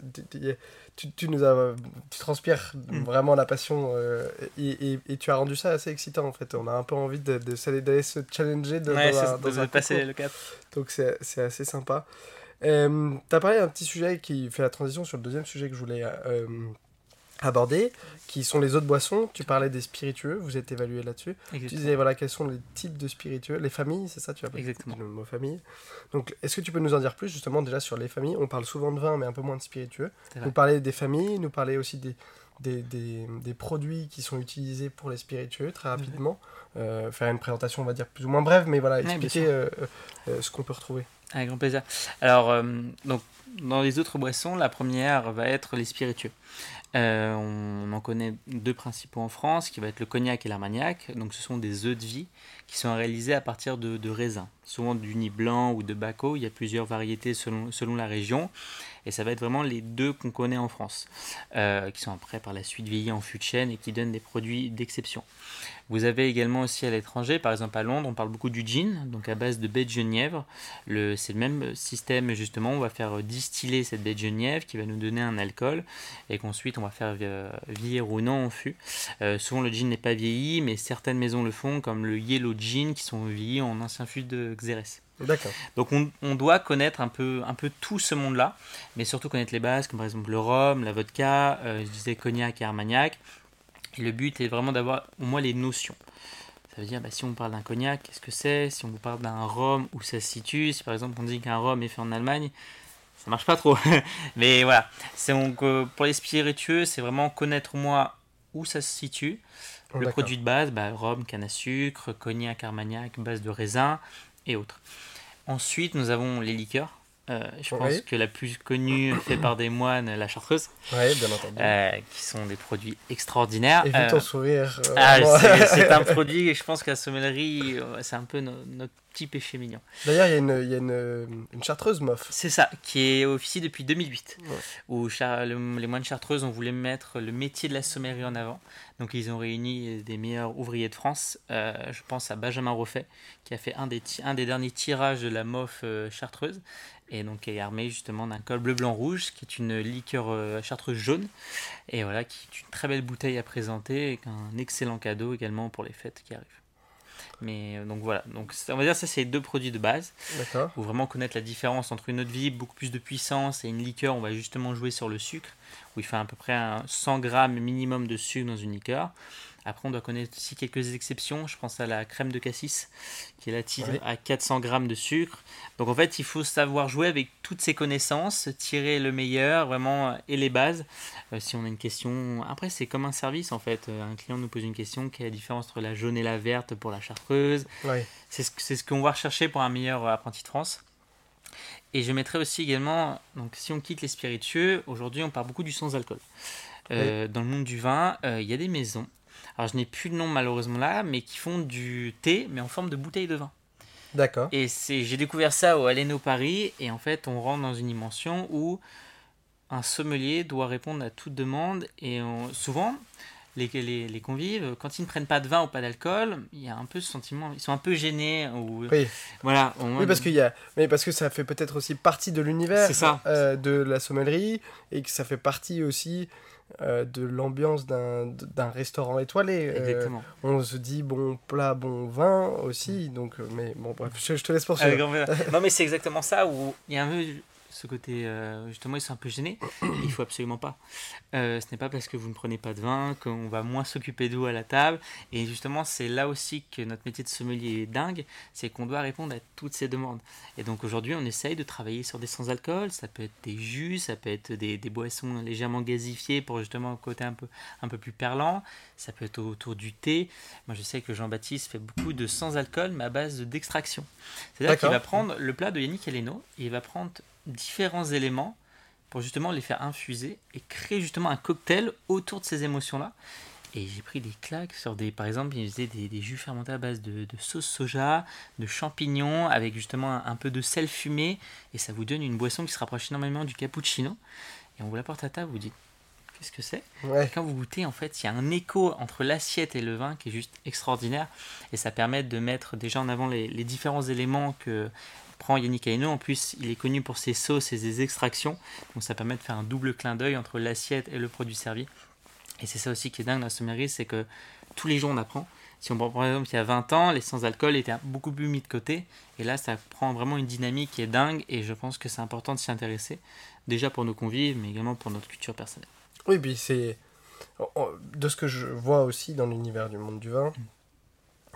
Tu, tu nous as, tu transpires mm. vraiment la passion euh, et, et, tu as rendu ça assez excitant en fait. On a un peu envie d'aller de, se challenger de, dans, un, passer le cap. Donc c'est assez sympa. Euh, tu as parlé d'un petit sujet qui fait la transition sur le deuxième sujet que je voulais euh, aborder, qui sont les autres boissons. Tu parlais des spiritueux, vous êtes évalué là-dessus. Tu disais voilà quels sont les types de spiritueux, les familles, c'est ça? Tu as Exactement. le mot famille. Donc est-ce que tu peux nous en dire plus justement déjà sur les familles? On parle souvent de vin mais un peu moins de spiritueux. Nous parler des familles, nous parler aussi des, des, des, des, produits qui sont utilisés pour les spiritueux très rapidement. Euh, faire une présentation on va dire plus ou moins brève mais voilà expliquer euh, euh, ce qu'on peut retrouver. Avec grand plaisir. Alors donc dans les autres boissons, la première va être les spiritueux. Euh, on en connaît deux principaux en France, qui va être le cognac et l'armagnac. Donc ce sont des œufs de vie qui sont réalisés à partir de, de raisins, souvent du nid blanc ou de baco. Il y a plusieurs variétés selon, selon la région. Et ça va être vraiment les deux qu'on connaît en France, euh, qui sont après par la suite vieillis en fût de chêne et qui donnent des produits d'exception. Vous avez également aussi à l'étranger, par exemple à Londres, on parle beaucoup du gin, donc à base de baie de genièvre. C'est le même système justement, on va faire distiller cette baie de genièvre qui va nous donner un alcool et qu'ensuite on va faire vieillir ou non en fût. Euh, souvent le gin n'est pas vieilli, mais certaines maisons le font, comme le Yellow Gin qui sont vieillis en ancien fût de Xérès. D'accord. Donc on, on, doit connaître un peu, un peu tout ce monde-là, mais surtout connaître les bases, comme par exemple le rhum, la vodka, euh, je disais cognac et armagnac. Et le but est vraiment d'avoir au moins les notions. Ça veut dire, bah, si on parle d'un cognac, qu'est-ce que c'est? Si on vous parle d'un rhum, où ça se situe? Si par exemple on dit qu'un rhum est fait en Allemagne, ça marche pas trop. mais voilà, donc, euh, pour les spiritueux, c'est vraiment connaître moi où ça se situe. Le produit de base, bah, rhum, canne à sucre, cognac, armagnac, base de raisin, et autres. Ensuite, nous avons les liqueurs. Euh, je pense que la plus connue fait par des moines, la chartreuse. Oui, bien entendu. Euh, qui sont des produits extraordinaires. Et vu ton euh, sourire. Ah, c'est un produit, je pense que la sommellerie, c'est un peu notre petit péché mignon. D'ailleurs, il y a, une, y a une, une, chartreuse MOF. C'est ça, qui est officiée depuis 2008. Où les moines chartreuses ont voulu mettre le métier de la sommellerie en avant. Donc ils ont réuni des meilleurs ouvriers de France. Je pense à Benjamin Roffet, qui a fait un des, un des derniers tirages de la MOF chartreuse. Et donc est armé justement d'un col bleu-blanc-rouge, qui est une liqueur euh, chartreuse jaune. Et voilà, qui est une très belle bouteille à présenter et un excellent cadeau également pour les fêtes qui arrivent. Mais donc voilà, donc on va dire ça c'est les deux produits de base. D'accord. Pour vraiment connaître la différence entre une eau de vie beaucoup plus de puissance et une liqueur, on va justement jouer sur le sucre, où il fait à peu près 100 grammes minimum de sucre dans une liqueur. Après, on doit connaître aussi quelques exceptions. Je pense à la crème de cassis, qui est la tige à 400 grammes de sucre. Donc en fait, il faut savoir jouer avec toutes ces connaissances, tirer le meilleur, vraiment, et les bases. Euh, si on a une question, après, c'est comme un service en fait. Euh, un client nous pose une question, quelle est la différence entre la jaune et la verte pour la chartreuse C'est ce, ce qu'on va rechercher pour un meilleur apprenti de France. Et je mettrai aussi également, donc si on quitte les spiritueux, aujourd'hui on parle beaucoup du sans alcool. Euh, dans le monde du vin, il y a des maisons alors je n'ai plus le nom malheureusement là, mais qui font du thé, mais en forme de bouteille de vin. D'accord. Et c'est, j'ai découvert ça au Aleno Paris, et en fait on rentre dans une dimension où un sommelier doit répondre à toute demande, et souvent les, les, les, convives, quand ils ne prennent pas de vin ou pas d'alcool, il y a un peu ce sentiment, ils sont un peu gênés. Ou, oui. Voilà. Oui, parce, qu'il y a, mais parce que ça fait peut-être aussi partie de l'univers euh, de la sommellerie, et que ça fait partie aussi euh, de l'ambiance d'un restaurant étoilé. Euh, on se dit bon plat, bon vin aussi. Donc, euh, mais bon, bref, je, te laisse poursuivre. non, mais c'est exactement ça où il y a un peu ce côté, euh, justement, ils sont un peu gênés. Il faut absolument pas. Euh, ce n'est pas parce que vous ne prenez pas de vin qu'on va moins s'occuper de vous à la table. Et justement, c'est là aussi que notre métier de sommelier est dingue, c'est qu'on doit répondre à toutes ces demandes. Et donc aujourd'hui, on essaye de travailler sur des sans-alcool. Ça peut être des jus, ça peut être des, des, boissons légèrement gazifiées pour justement un côté un peu, un peu plus perlant. Ça peut être autour du thé. Moi, je sais que Jean-Baptiste fait beaucoup de sans-alcool, mais à base d'extraction. C'est-à-dire qu'il va prendre le plat de Yannick Heleno et il va prendre différents éléments pour justement les faire infuser et créer justement un cocktail autour de ces émotions-là. Et j'ai pris des claques sur des, par exemple, il faisait des, jus fermentés à base de, sauce soja, de champignons, avec justement un, peu de sel fumé, et ça vous donne une boisson qui se rapproche énormément du cappuccino. Et on vous l'apporte à table, vous dites, qu'est-ce que c'est? Quand vous goûtez, en fait, il y a un écho entre l'assiette et le vin qui est juste extraordinaire, et ça permet de mettre déjà en avant les, les différents éléments que prend Yannick Aino. En plus, il est connu pour ses sauces et ses extractions. Donc ça permet de faire un double clin d'œil entre l'assiette et le produit servi. Et c'est ça aussi qui est dingue dans la sommellerie, c'est que tous les jours on apprend. Si on prend par exemple il y a 20 ans, les sans-alcool étaient beaucoup plus mis de côté. Et là, ça prend vraiment une dynamique qui est dingue. Et je pense que c'est important de s'y intéresser. Déjà pour nos convives, mais également pour notre culture personnelle. Oui, puis c'est. De ce que je vois aussi dans l'univers du monde du vin, mm.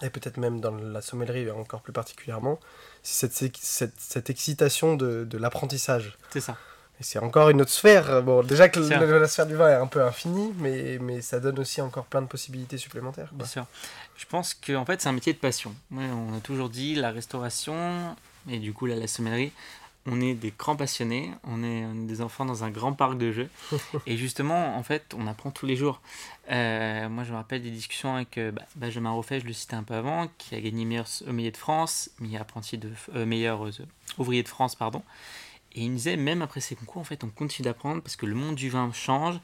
Et peut-être même dans la sommellerie encore plus particulièrement, cette, cette, cette excitation de, de l'apprentissage. C'est ça. Et c'est encore une autre sphère. Bon, déjà que la, sphère du vin est un peu infinie, mais, mais ça donne aussi encore plein de possibilités supplémentaires. Bien sûr. Je pense qu'en en fait, c'est un métier de passion. on a toujours dit la restauration, et du coup, là, la sommellerie, on est des grands passionnés, on est, des enfants dans un grand parc de jeux. et justement, en fait, on apprend tous les jours. Euh, moi, je me rappelle des discussions avec euh, bah, Benjamin Roffet, je le citais un peu avant, qui a gagné meilleur meilleur de France, meilleur apprenti de euh, meilleur ouvrier de France, pardon. Et il me disait, même après ces concours, en fait, on continue d'apprendre parce que le monde du vin change,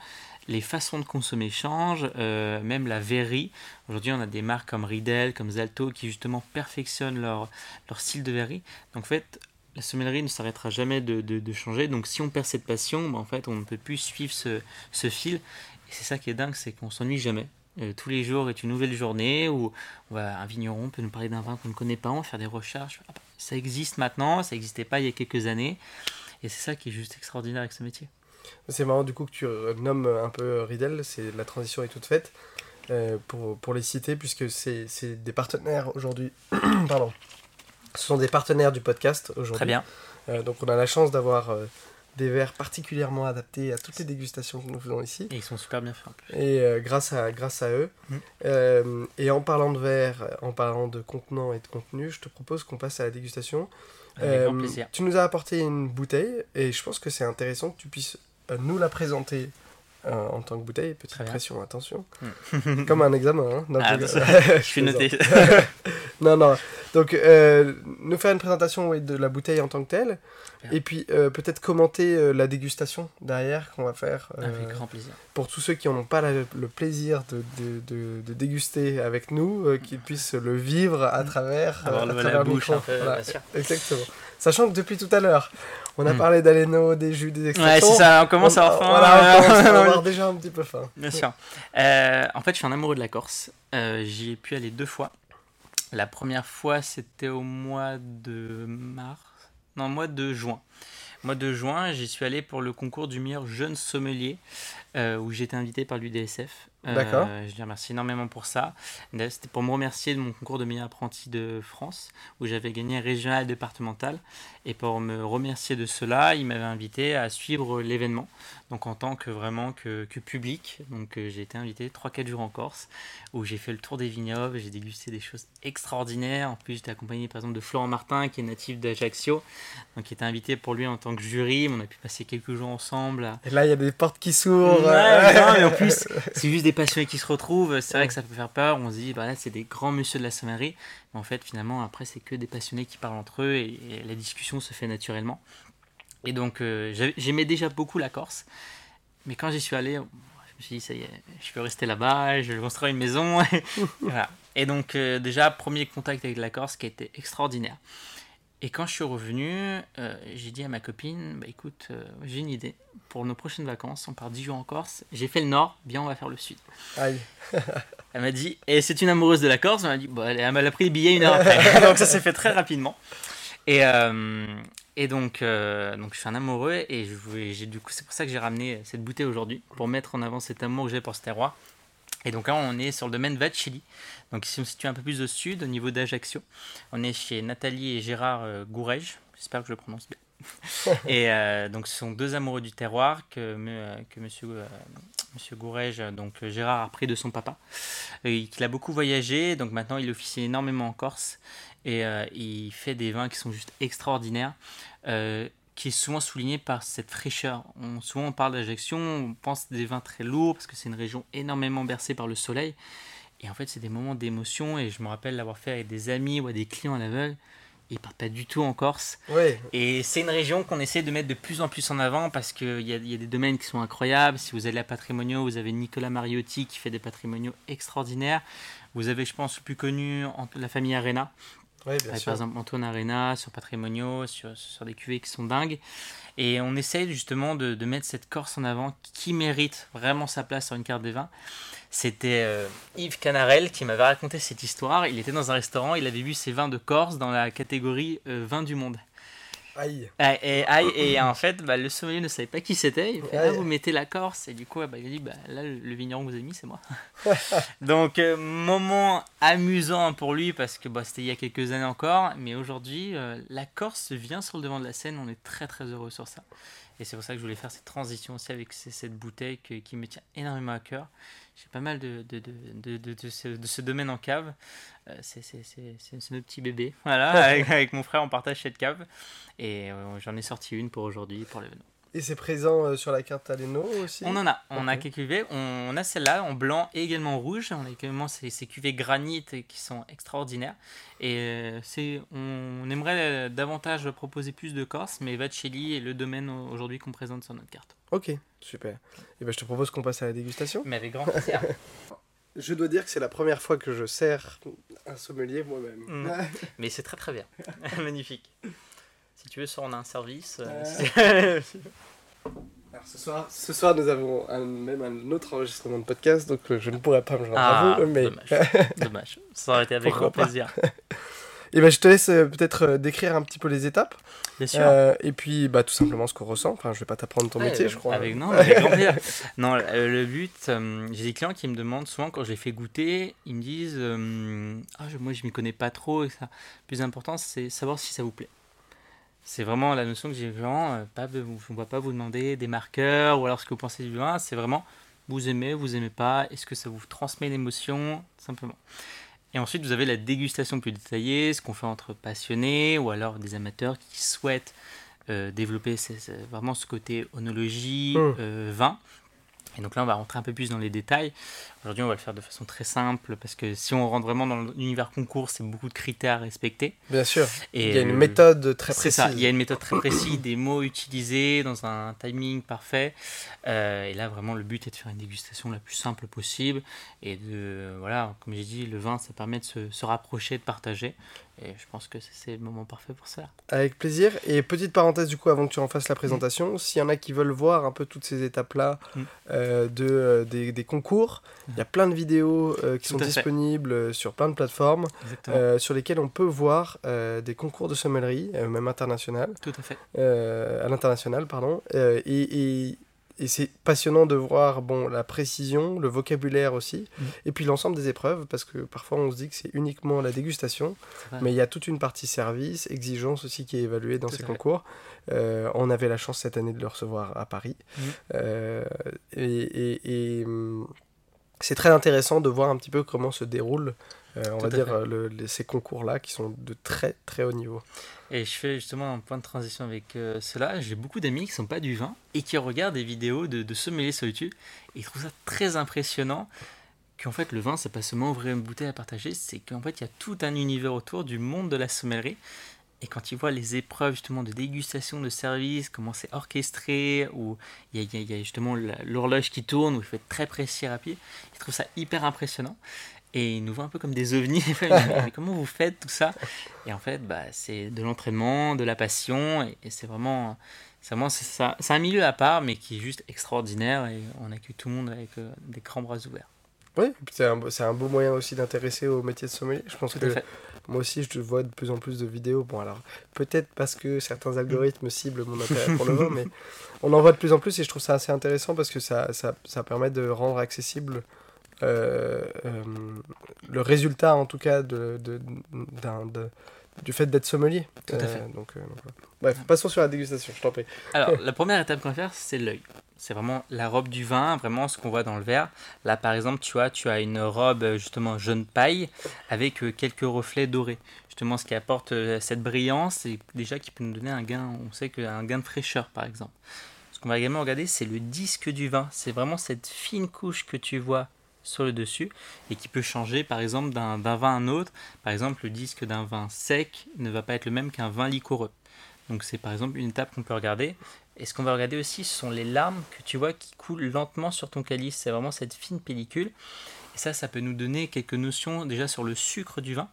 les façons de consommer changent, même la verrerie. Aujourd'hui, on a des marques comme Riedel, comme Zalto, qui justement perfectionnent leur, leur style de verrerie. Donc, en fait, la sommellerie ne s'arrêtera jamais de, de, changer. Donc si on perd cette passion, bah, en fait, on ne peut plus suivre ce, ce fil. Et c'est ça qui est dingue, c'est qu'on s'ennuie jamais. Euh, tous les jours est une nouvelle journée où un vigneron peut nous parler d'un vin qu'on ne connaît pas, on va faire des recherches. Ça existe maintenant, ça n'existait pas il y a quelques années. Et c'est ça qui est juste extraordinaire avec ce métier. C'est marrant du coup que tu nommes un peu Riedel, c'est la transition est toute faite. Euh, pour, pour les citer, puisque c'est des partenaires aujourd'hui. Pardon ce sont des partenaires du podcast aujourd'hui. Très bien. Euh, donc on a la chance d'avoir euh, des verres particulièrement adaptés à toutes les dégustations que nous faisons ici. Et ils sont super bien faits. Et euh, grâce, à, grâce à eux. Mm. et en parlant de verres, en parlant de contenant et de contenu, je te propose qu'on passe à la dégustation. Avec grand plaisir. Tu nous as apporté une bouteille et je pense que c'est intéressant que tu puisses nous la présenter en tant que bouteille. Petite pression, attention. Mm. Comme un examen. Hein. Ah, je suis noté. non, non. Donc, euh, nous faire une présentation de la bouteille en tant que telle. Et puis, euh, peut-être commenter euh, la dégustation derrière qu'on va faire. avec grand plaisir. Pour tous ceux qui n'ont pas le plaisir de, de, de, déguster avec nous, qu'ils puissent le vivre à mm. travers, à la bouche un peu, Exactement. Sachant que depuis tout à l'heure, on a mm. parlé d'Aleno, des jus, des extractions. Ouais, c'est ça, on commence à avoir faim. Voilà, on commence à avoir déjà un petit peu faim. Bien sûr. en fait, je suis un amoureux de la Corse. J'y ai pu aller deux fois. La première fois, c'était au mois de mars. Non, mois de juin. Mois de juin, j'y suis allé pour le concours du meilleur jeune sommelier, euh, où j'étais invité par l'UDSF. D'accord. Euh, je les remercie énormément pour ça. C'était pour me remercier de mon concours de meilleur apprenti de France, où j'avais gagné régional départemental. Et pour me remercier de cela, il m'avait invité à suivre l'événement, donc en tant que vraiment que, que public. Donc euh, j'ai été invité 3-4 jours en Corse, où j'ai fait le tour des vignobles, j'ai dégusté des choses extraordinaires. En plus, j'étais accompagné par exemple de Florent Martin, qui est natif d'Ajaccio, donc qui était invité pour lui en tant que jury. On a pu passer quelques jours ensemble. Et là, il y a des portes qui s'ouvrent. Ouais, non, mais en plus, c'est juste des passionnés qui se retrouvent. C'est vrai que ça peut faire peur. On se dit, bah là, c'est des grands monsieur de la sommellerie. Mais en fait, finalement, après, c'est que des passionnés qui parlent entre eux et, la discussion se fait naturellement. Et donc, euh, j'aimais déjà beaucoup la Corse. Mais quand j'y suis allé, je me suis dit, ça y est, je peux rester là-bas, je vais construire une maison. voilà. Et donc, euh, déjà, premier contact avec la Corse qui a été extraordinaire. Et quand je suis revenu, euh, j'ai dit à ma copine, bah écoute, euh, j'ai une idée. Pour nos prochaines vacances, on part 10 jours en Corse. J'ai fait le nord, bien on va faire le sud. Aïe. elle m'a dit, et c'est une amoureuse de la Corse, elle m'a dit, bah, elle m'a pris le billet une heure après. donc ça s'est fait très rapidement. Et, euh, et donc, donc je suis un amoureux et j'ai du coup c'est pour ça que j'ai ramené cette bouteille aujourd'hui pour mettre en avant cet amour que j'ai pour ce terroir. Et donc là, on est sur le domaine Vachili. Donc on se situe un peu plus au sud, au niveau d'Ajaccio. On est chez Nathalie et Gérard euh, Gourej. J'espère que je le prononce bien. et euh, donc, ce sont deux amoureux du terroir que, euh, que monsieur, monsieur Gourej, donc Gérard, a pris de son papa. Et qu'il a beaucoup voyagé. Donc maintenant, il officie énormément en Corse. Et il fait des vins qui sont juste extraordinaires qui est souvent souligné par cette fraîcheur. On, souvent on parle d'Ajaccio, on pense des vins très lourds parce que c'est une région énormément bercée par le soleil. Et en fait, c'est des moments d'émotion et je me rappelle l'avoir fait avec des amis ou des clients à l'aveugle. Ils partent pas du tout en Corse. Et c'est une région qu'on essaie de mettre de plus en plus en avant parce qu'il y a, y a des domaines qui sont incroyables. Si vous allez à Patrimonio, vous avez Nicolas Mariotti qui fait des patrimoniaux extraordinaires. Vous avez, je pense, le plus connu, la famille Arena par exemple Antoine Arena, sur Patrimonio, sur, sur des cuvées qui sont dingues. Et on essaye justement de, de, mettre cette Corse en avant qui mérite vraiment sa place sur une carte des vins. C'était euh, Yves Canarel qui m'avait raconté cette histoire. Il était dans un restaurant, il avait vu ses vins de Corse dans la catégorie euh, vins du monde. Aïe. Et, aïe, et en fait, bah, le sommelier ne savait pas qui c'était. Il fait, ah, vous mettez la Corse. Et du coup, bah, il a dit, bah, là, le vigneron que vous avez mis, c'est moi. Donc, euh, moment amusant pour lui parce que bah, c'était il y a quelques années encore. Mais aujourd'hui, euh, la Corse vient sur le devant de la scène. On est très, très heureux sur ça. Et c'est pour ça que je voulais faire cette transition aussi avec cette bouteille qui me tient énormément à cœur. J'ai pas mal de, de, de, de, de ce, ce, domaine en cave. Euh, c'est notre petit bébé. Voilà, avec, avec, mon frère, on partage cette cave. Et euh, j'en ai sorti une pour aujourd'hui, pour l'événement. Et c'est présent euh, sur la carte Aleno aussi On en a, on a quelques cuvées. On, a celle-là en blanc et également en rouge. On a également ces, ces cuvées granit qui sont extraordinaires. Et euh, c'est, on, aimerait davantage proposer plus de Corse, mais Vacelli est le domaine aujourd'hui qu'on présente sur notre carte. Ok, super. Et ben, je te propose qu'on passe à la dégustation. Mais avec grand plaisir. je dois dire que c'est la première fois que je sers un sommelier moi-même. Mmh. mais c'est très très bien. Magnifique. Si tu veux, soit on a un service. Euh, Alors ce soir, ce soir, nous avons même un autre enregistrement de podcast, donc euh, je ne pourrais pas me joindre à ah, vous. Mais... Dommage. dommage. Ça aurait été avec grand plaisir. Et ben, je te laisse euh, peut-être décrire un petit peu les étapes. Bien sûr. et puis, bah, tout simplement ce qu'on ressent. Enfin, je vais pas t'apprendre ton métier, je crois. Avec, non, avec grand plaisir. non, le but, j'ai des clients qui me demandent souvent, quand je les fais goûter, ils me disent ah, Moi, je m'y connais pas trop. Et ça. Le plus important, c'est savoir si ça vous plaît. C'est vraiment la notion que j'ai vraiment, euh, pas, on ne va pas vous demander des marqueurs ou alors ce que vous pensez du vin, c'est vraiment vous aimez, vous aimez pas, est-ce que ça vous transmet l'émotion, simplement. Et ensuite, vous avez la dégustation plus détaillée, ce qu'on fait entre passionnés ou alors des amateurs qui souhaitent euh, développer vraiment ce côté onologie, mmh. euh, vin. Et donc là, on va rentrer un peu plus dans les détails. Aujourd'hui, on va le faire de façon très simple parce que si on rentre vraiment dans l'univers concours, c'est beaucoup de critères à respecter. Bien sûr. Et il y a une euh, méthode très précise. C'est ça, il y a une méthode très précise, des mots utilisés dans un timing parfait. Euh, et là, vraiment, le but est de faire une dégustation la plus simple possible. Et de, voilà, comme j'ai dit, le vin, ça permet de se, se rapprocher, de partager. Et je pense que c'est le moment parfait pour ça. Avec plaisir. Et petite parenthèse du coup, avant que tu en fasses la présentation, s'il y en a qui veulent voir un peu toutes ces étapes-là mm. euh, de, euh, des, des, concours. Il y a plein de vidéos euh, qui sont disponibles sur plein de plateformes sur lesquelles on peut voir des concours de sommellerie, même international. Tout à fait. à l'international, pardon. et, et et c'est passionnant de voir bon, la précision, le vocabulaire aussi, mm. et puis l'ensemble des épreuves, parce que parfois on se dit que c'est uniquement la dégustation, mais il y a toute une partie service, exigence aussi qui est évaluée dans ces concours. Euh, on avait la chance cette année de le recevoir à Paris. Mm. Euh, et, et, hum, c'est très intéressant de voir un petit peu comment se déroulent, euh, on va dire, ces concours-là qui sont de très très haut niveau. Et je fais justement un point de transition avec euh, cela. J'ai beaucoup d'amis qui ne sont pas du vin et qui regardent des vidéos de, de sommeliers solitude et ils trouvent ça très impressionnant qu'en fait le vin c'est pas seulement ouvrir une bouteille à partager, c'est qu'en fait il y a tout un univers autour du monde de la sommellerie. Et quand ils voient les épreuves justement de dégustation, de service, comment c'est orchestré, où il y, y, a justement l'horloge qui tourne, où il faut être très précis et rapide, ils trouvent ça hyper impressionnant et ils nous voient un peu comme des ovnis. mais comment vous faites tout ça? Et en fait, bah, c'est de l'entraînement, de la passion, et, c'est vraiment, c'est vraiment ça, c'est un milieu à part, mais qui est juste extraordinaire, et on accueille tout le monde avec euh, des grands bras ouverts. Oui, c'est un, c'est un beau moyen aussi d'intéresser au métier de sommelier. Je pense que moi aussi, je vois de plus en plus de vidéos. Bon, alors, peut-être parce que certains algorithmes ciblent mon intérêt pour le vin, mais on en voit de plus en plus et je trouve ça assez intéressant parce que ça, ça, ça permet de rendre accessible euh, euh, le résultat en tout cas de, de, du fait d'être sommelier. Tout à fait. Euh, donc, Bref, passons sur la dégustation, je t'en prie. Alors, la première étape qu'on va faire, c'est l'œil. C'est vraiment la robe du vin, vraiment ce qu'on voit dans le verre. Là, par exemple, tu vois, tu as une robe justement jaune paille avec quelques reflets dorés. Justement, ce qui apporte cette brillance et déjà qui peut nous donner un gain, on sait qu'un gain de fraîcheur, par exemple. Ce qu'on va également regarder, c'est le disque du vin. C'est vraiment cette fine couche que tu vois sur le dessus et qui peut changer par exemple d'un vin à un autre. Par exemple, le disque d'un vin sec ne va pas être le même qu'un vin liquoreux. Donc c'est par exemple une étape qu'on peut regarder. Et ce qu'on va regarder aussi, ce sont les larmes que tu vois qui coulent lentement sur ton calice. C'est vraiment cette fine pellicule. Et ça, ça peut nous donner quelques notions déjà sur le sucre du vin,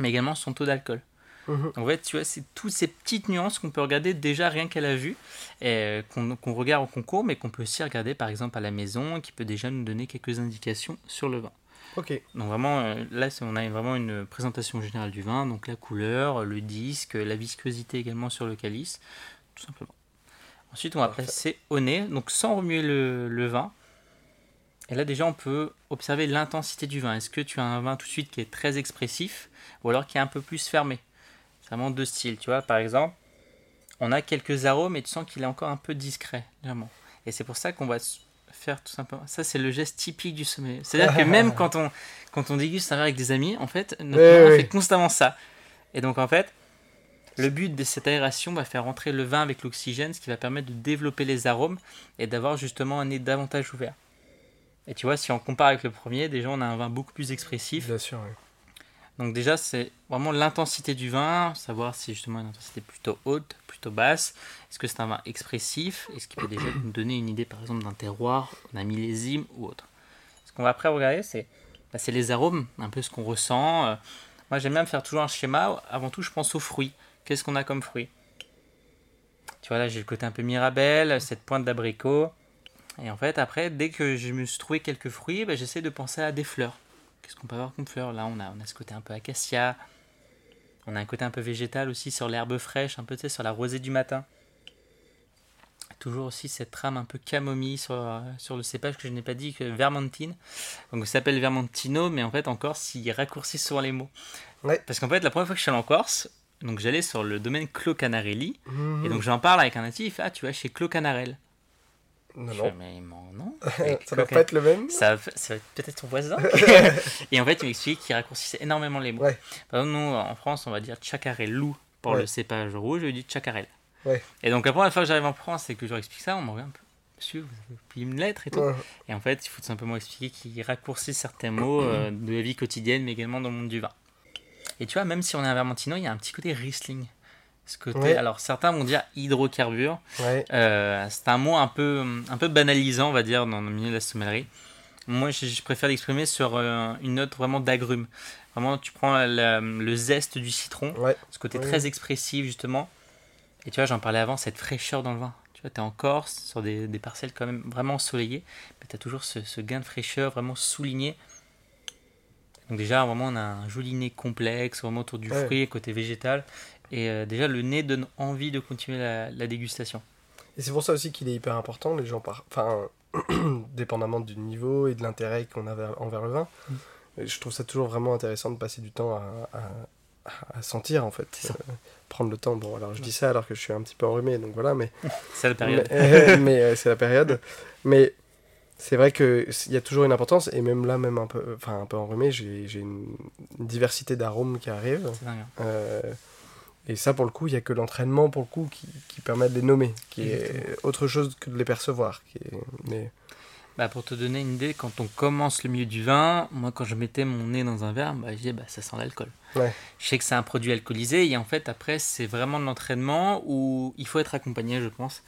mais également son taux d'alcool. Mhm. En fait, tu vois, c'est toutes ces petites nuances qu'on peut regarder déjà rien qu'à la vue, et qu'on regarde au concours, mais qu'on peut aussi regarder par exemple à la maison, qui peut déjà nous donner quelques indications sur le vin. Ok. Donc vraiment, euh, là, on a vraiment une présentation générale du vin, donc la couleur, le disque, la viscosité également sur le calice, tout simplement. Ensuite, on va passer au nez, donc sans remuer le, le vin. Et là, déjà, on peut observer l'intensité du vin. Est-ce que tu as un vin tout de suite qui est très expressif ou alors qui est un peu plus fermé? C'est vraiment deux styles, tu vois. Par exemple, on a quelques arômes et tu sens qu'il est encore un peu discret, vraiment. Et c'est pour ça qu'on va faire tout simplement. Ça, c'est le geste typique du sommet. C'est-à-dire que même quand on, quand on déguste un verre avec des amis, en fait, notre oui, fait constamment ça. Et donc, en fait, le but de cette aération va faire rentrer le vin avec l'oxygène, ce qui va permettre de développer les arômes et d'avoir justement un nez davantage ouvert. Et tu vois, si on compare avec le premier, déjà on a un vin beaucoup plus expressif. Bien sûr, oui. Donc déjà, c'est vraiment l'intensité du vin, savoir si justement une intensité plutôt haute, plutôt basse. Est-ce que c'est un vin expressif? Est-ce qu'il peut déjà nous donner une idée par exemple d'un terroir, d'un millésime ou autre? Ce qu'on va après regarder, c'est bah, les arômes, un peu ce qu'on ressent. Euh, moi j'aime bien faire toujours un schéma. Avant tout, je pense aux fruits. Qu'est-ce qu'on a comme fruits? Tu vois là, j'ai le côté un peu mirabelle, cette pointe d'abricot. Et en fait, après, dès que je me suis trouvé quelques fruits, bah, j'essaie de penser à des fleurs. Qu'est-ce qu'on peut avoir comme fleurs Là, on a, on a ce côté un peu acacia. On a un côté un peu végétal aussi sur l'herbe fraîche, un peu tu sais, sur la rosée du matin. Toujours aussi cette trame un peu camomille sur, euh, sur le cépage que je n'ai pas dit, que Vermentine. Donc ça s'appelle Vermentino, mais en fait en Corse, il raccourcit souvent les mots. Ouais. Parce qu'en fait, la première fois que je suis allé en Corse, donc j'allais sur le domaine Clos Canarelli, et donc j'en parle avec un natif, ah tu vas chez Clos Canarel. Non, non. mais non. ça va pas être le même Ça, ça va peut-être ton voisin. et en fait, il m'explique qu'il raccourcissait énormément les mots. Par exemple, nous, en France, on va dire chacarelou pour le cépage rouge, je dis chacarel. Ouais. Et donc, la première fois que j'arrive en France et que je leur explique ça, on m'en regarde un peu. Monsieur, vous avez oublié une lettre et tout. Et en fait, il faut tout simplement expliquer qu'il raccourcit certains mots euh, de la vie quotidienne, mais également dans le monde du vin. Et tu vois, même si on est un Vermentino, il y a un petit côté Riesling. Ce côté, alors certains vont dire hydrocarbure. Euh, c'est un mot un peu, un peu banalisant, on va dire, dans le milieu de la sommellerie. Moi, je, préfère l'exprimer sur euh, une note vraiment d'agrumes. Vraiment, tu prends le zeste du citron, ce côté très expressif justement. Et tu vois, j'en parlais avant, cette fraîcheur dans le vin. Tu vois, tu es en Corse, sur des, parcelles quand même vraiment ensoleillées, mais tu as toujours ce, gain de fraîcheur vraiment souligné. Donc déjà, vraiment, on a un joli nez complexe, vraiment autour du fruit, côté végétal. Et euh, déjà, le nez donne envie de continuer la, dégustation. Et c'est pour ça aussi qu'il est hyper important, les gens, par... enfin, dépendamment du niveau et de l'intérêt qu'on a envers le vin. Mm. Je trouve ça toujours vraiment intéressant de passer du temps à, à, sentir, en fait. Euh, prendre le temps. Bon, alors je dis ça alors que je suis un petit peu enrhumé, donc voilà, mais. c'est la période. Mais, euh, c'est la période. Mais c'est vrai qu'il y a toujours une importance, et même là, même un peu, enfin, un peu enrhumé, j'ai une, diversité d'arômes qui arrivent. Euh, et ça, pour le coup, il n'y a que l'entraînement, pour le coup, qui, qui, permet de les nommer, qui est autre chose que de les percevoir. Qui est, mais... Bah, pour te donner une idée, quand on commence le milieu du vin, moi quand je mettais mon nez dans un verre, bah, je disais bah, ça sent l'alcool. Je sais que c'est un produit alcoolisé et en fait après c'est vraiment de l'entraînement où il faut être accompagné je pense.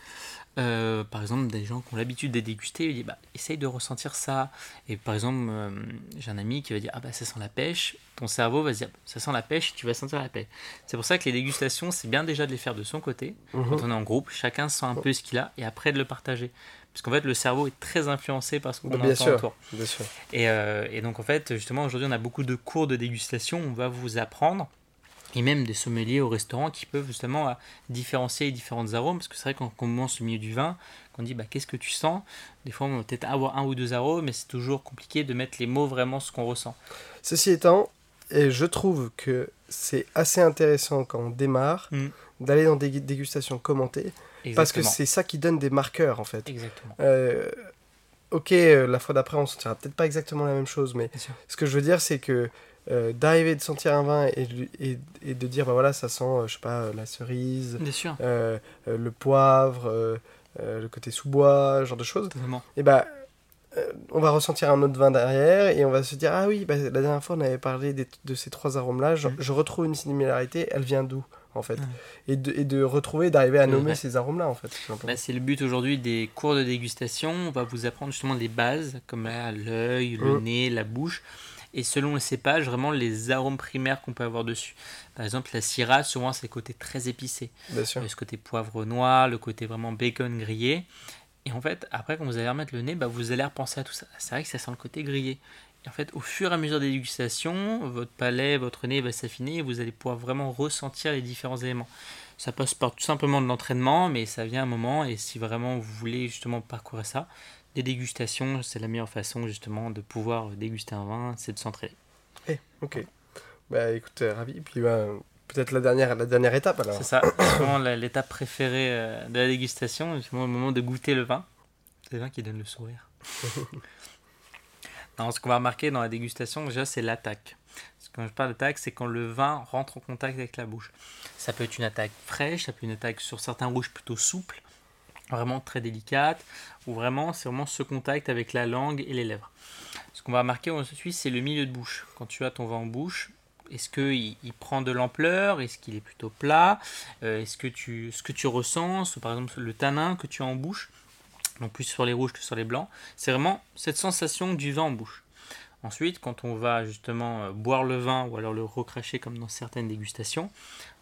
Euh, par exemple, des gens qui ont l'habitude de déguster, ils disent bah, essaye de ressentir ça. Et par exemple, euh, j'ai un ami qui va dire Ah bah ça sent la pêche. Ton cerveau va se dire Ça sent la pêche, tu vas sentir la pêche. C'est pour ça que les dégustations, c'est bien déjà de les faire de son côté. Mhm. Quand on est en groupe, chacun sent un peu ce qu'il a et après de le partager. Parce qu'en fait, le cerveau est très influencé par ce qu'on entend sûr, autour. Bien sûr. Et, euh, et, donc, en fait, justement, aujourd'hui, on a beaucoup de cours de dégustation. On va vous apprendre, et même des sommeliers au restaurant qui peuvent justement différencier les différentes arômes. Parce que c'est vrai, quand on commence au milieu du vin, qu'on dit bah, qu'est-ce que tu sens? Des fois, on va peut-être avoir un ou deux arômes, mais c'est toujours compliqué de mettre les mots vraiment ce qu'on ressent. Ceci étant, et je trouve que c'est assez intéressant quand on démarre mm. d'aller dans des dégustations commentées parce que c'est ça qui donne des marqueurs, en fait. Exactement. Euh, ok, euh, la fois d'après, on ne sentira peut-être pas exactement la même chose, mais ce que je veux dire, c'est que euh, d'arriver de sentir un vin et, et, et, de dire, bah voilà, ça sent, je sais pas, la cerise, le poivre, le côté sous-bois, genre de choses. Et bah, on va ressentir un autre vin derrière et on va se dire, ah oui, bah, la dernière fois, on avait parlé de ces trois arômes-là, je, mm. je retrouve une similarité, elle vient d'où en fait? Et, de, et, de, retrouver, d'arriver à nommer ces arômes-là, en fait. Bah, c'est le but aujourd'hui des cours de dégustation. On va vous apprendre justement les bases, comme l'œil, le mmh. nez, la bouche. Et selon le cépage, vraiment les arômes primaires qu'on peut avoir dessus. Par exemple, la syrah, souvent, c'est le côté très épicé. Bien sûr. Ce côté poivre noir, le côté vraiment bacon grillé. Et en fait, après, quand vous allez remettre le nez, bah, vous allez repenser à tout ça. C'est vrai que ça sent le côté grillé en fait, au fur et à mesure des dégustations, votre palais, votre nez va s'affiner et vous allez pouvoir vraiment ressentir les différents éléments. Ça passe par tout simplement de l'entraînement, mais ça vient un moment. Et si vraiment vous voulez justement parcourir ça, les dégustations, c'est la meilleure façon justement de pouvoir déguster un vin, c'est de s'entraîner. Eh, ok. Bah écoute, euh, ravi. Puis bah, peut-être la dernière, la dernière étape alors. C'est ça, vraiment l'étape préférée euh, de la dégustation, c'est le moment de goûter le vin. C'est le vin qui donne le sourire. ce qu'on va remarquer dans la dégustation, déjà, c'est l'attaque. Quand je parle d'attaque, c'est quand le vin rentre en contact avec la bouche. Ça peut être une attaque fraîche, ça peut être une attaque sur certains rouges plutôt souple, vraiment très délicate, ou vraiment, c'est vraiment ce contact avec la langue et les lèvres. Ce qu'on va remarquer ensuite, c'est le milieu de bouche. Quand tu as ton vin en bouche, est-ce qu'il il prend de l'ampleur? Est-ce qu'il est plutôt plat? Euh, Est-ce que tu, ce que tu ressens, par exemple le tanin que tu as en bouche, donc plus sur les rouges que sur les blancs. C'est vraiment cette sensation du vin en bouche. Ensuite, quand on va justement euh, boire le vin ou alors le recracher comme dans certaines dégustations,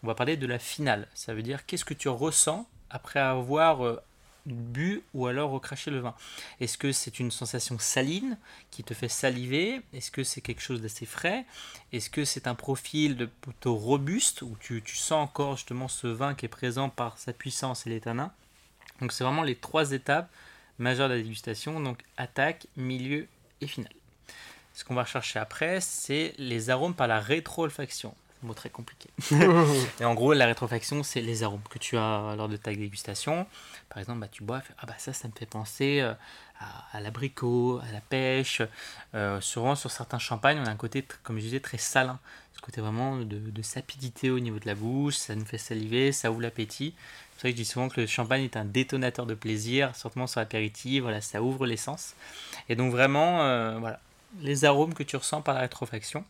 on va parler de la finale. Ça veut dire qu'est-ce que tu ressens après avoir euh, bu ou alors recraché le vin. Est-ce que c'est une sensation saline qui te fait saliver? Est-ce que c'est quelque chose d'assez frais? Est-ce que c'est un profil de plutôt robuste où tu, sens encore justement ce vin qui est présent par sa puissance et les tanins Donc c'est vraiment les trois étapes majeur de la dégustation, donc attaque, milieu et finale. Ce qu'on va rechercher après, c'est les arômes par la rétro-olfaction. Mot très compliqué. et en gros, la rétrofaction, c'est les arômes que tu as lors de ta dégustation. Par exemple, bah, tu bois, ah bah ça, ça me fait penser euh, à, l'abricot, à la pêche. Euh, souvent, sur certains champagnes, on a un côté, comme je disais, très salin. Ce côté vraiment de, de sapidité au niveau de la bouche, ça nous fait saliver, ça ouvre l'appétit. C'est vrai que je dis souvent que le champagne est un détonateur de plaisir, surtout sur l'apéritif, voilà, ça ouvre l'essence. Et donc vraiment, euh, voilà, les arômes que tu ressens par la rétrofaction.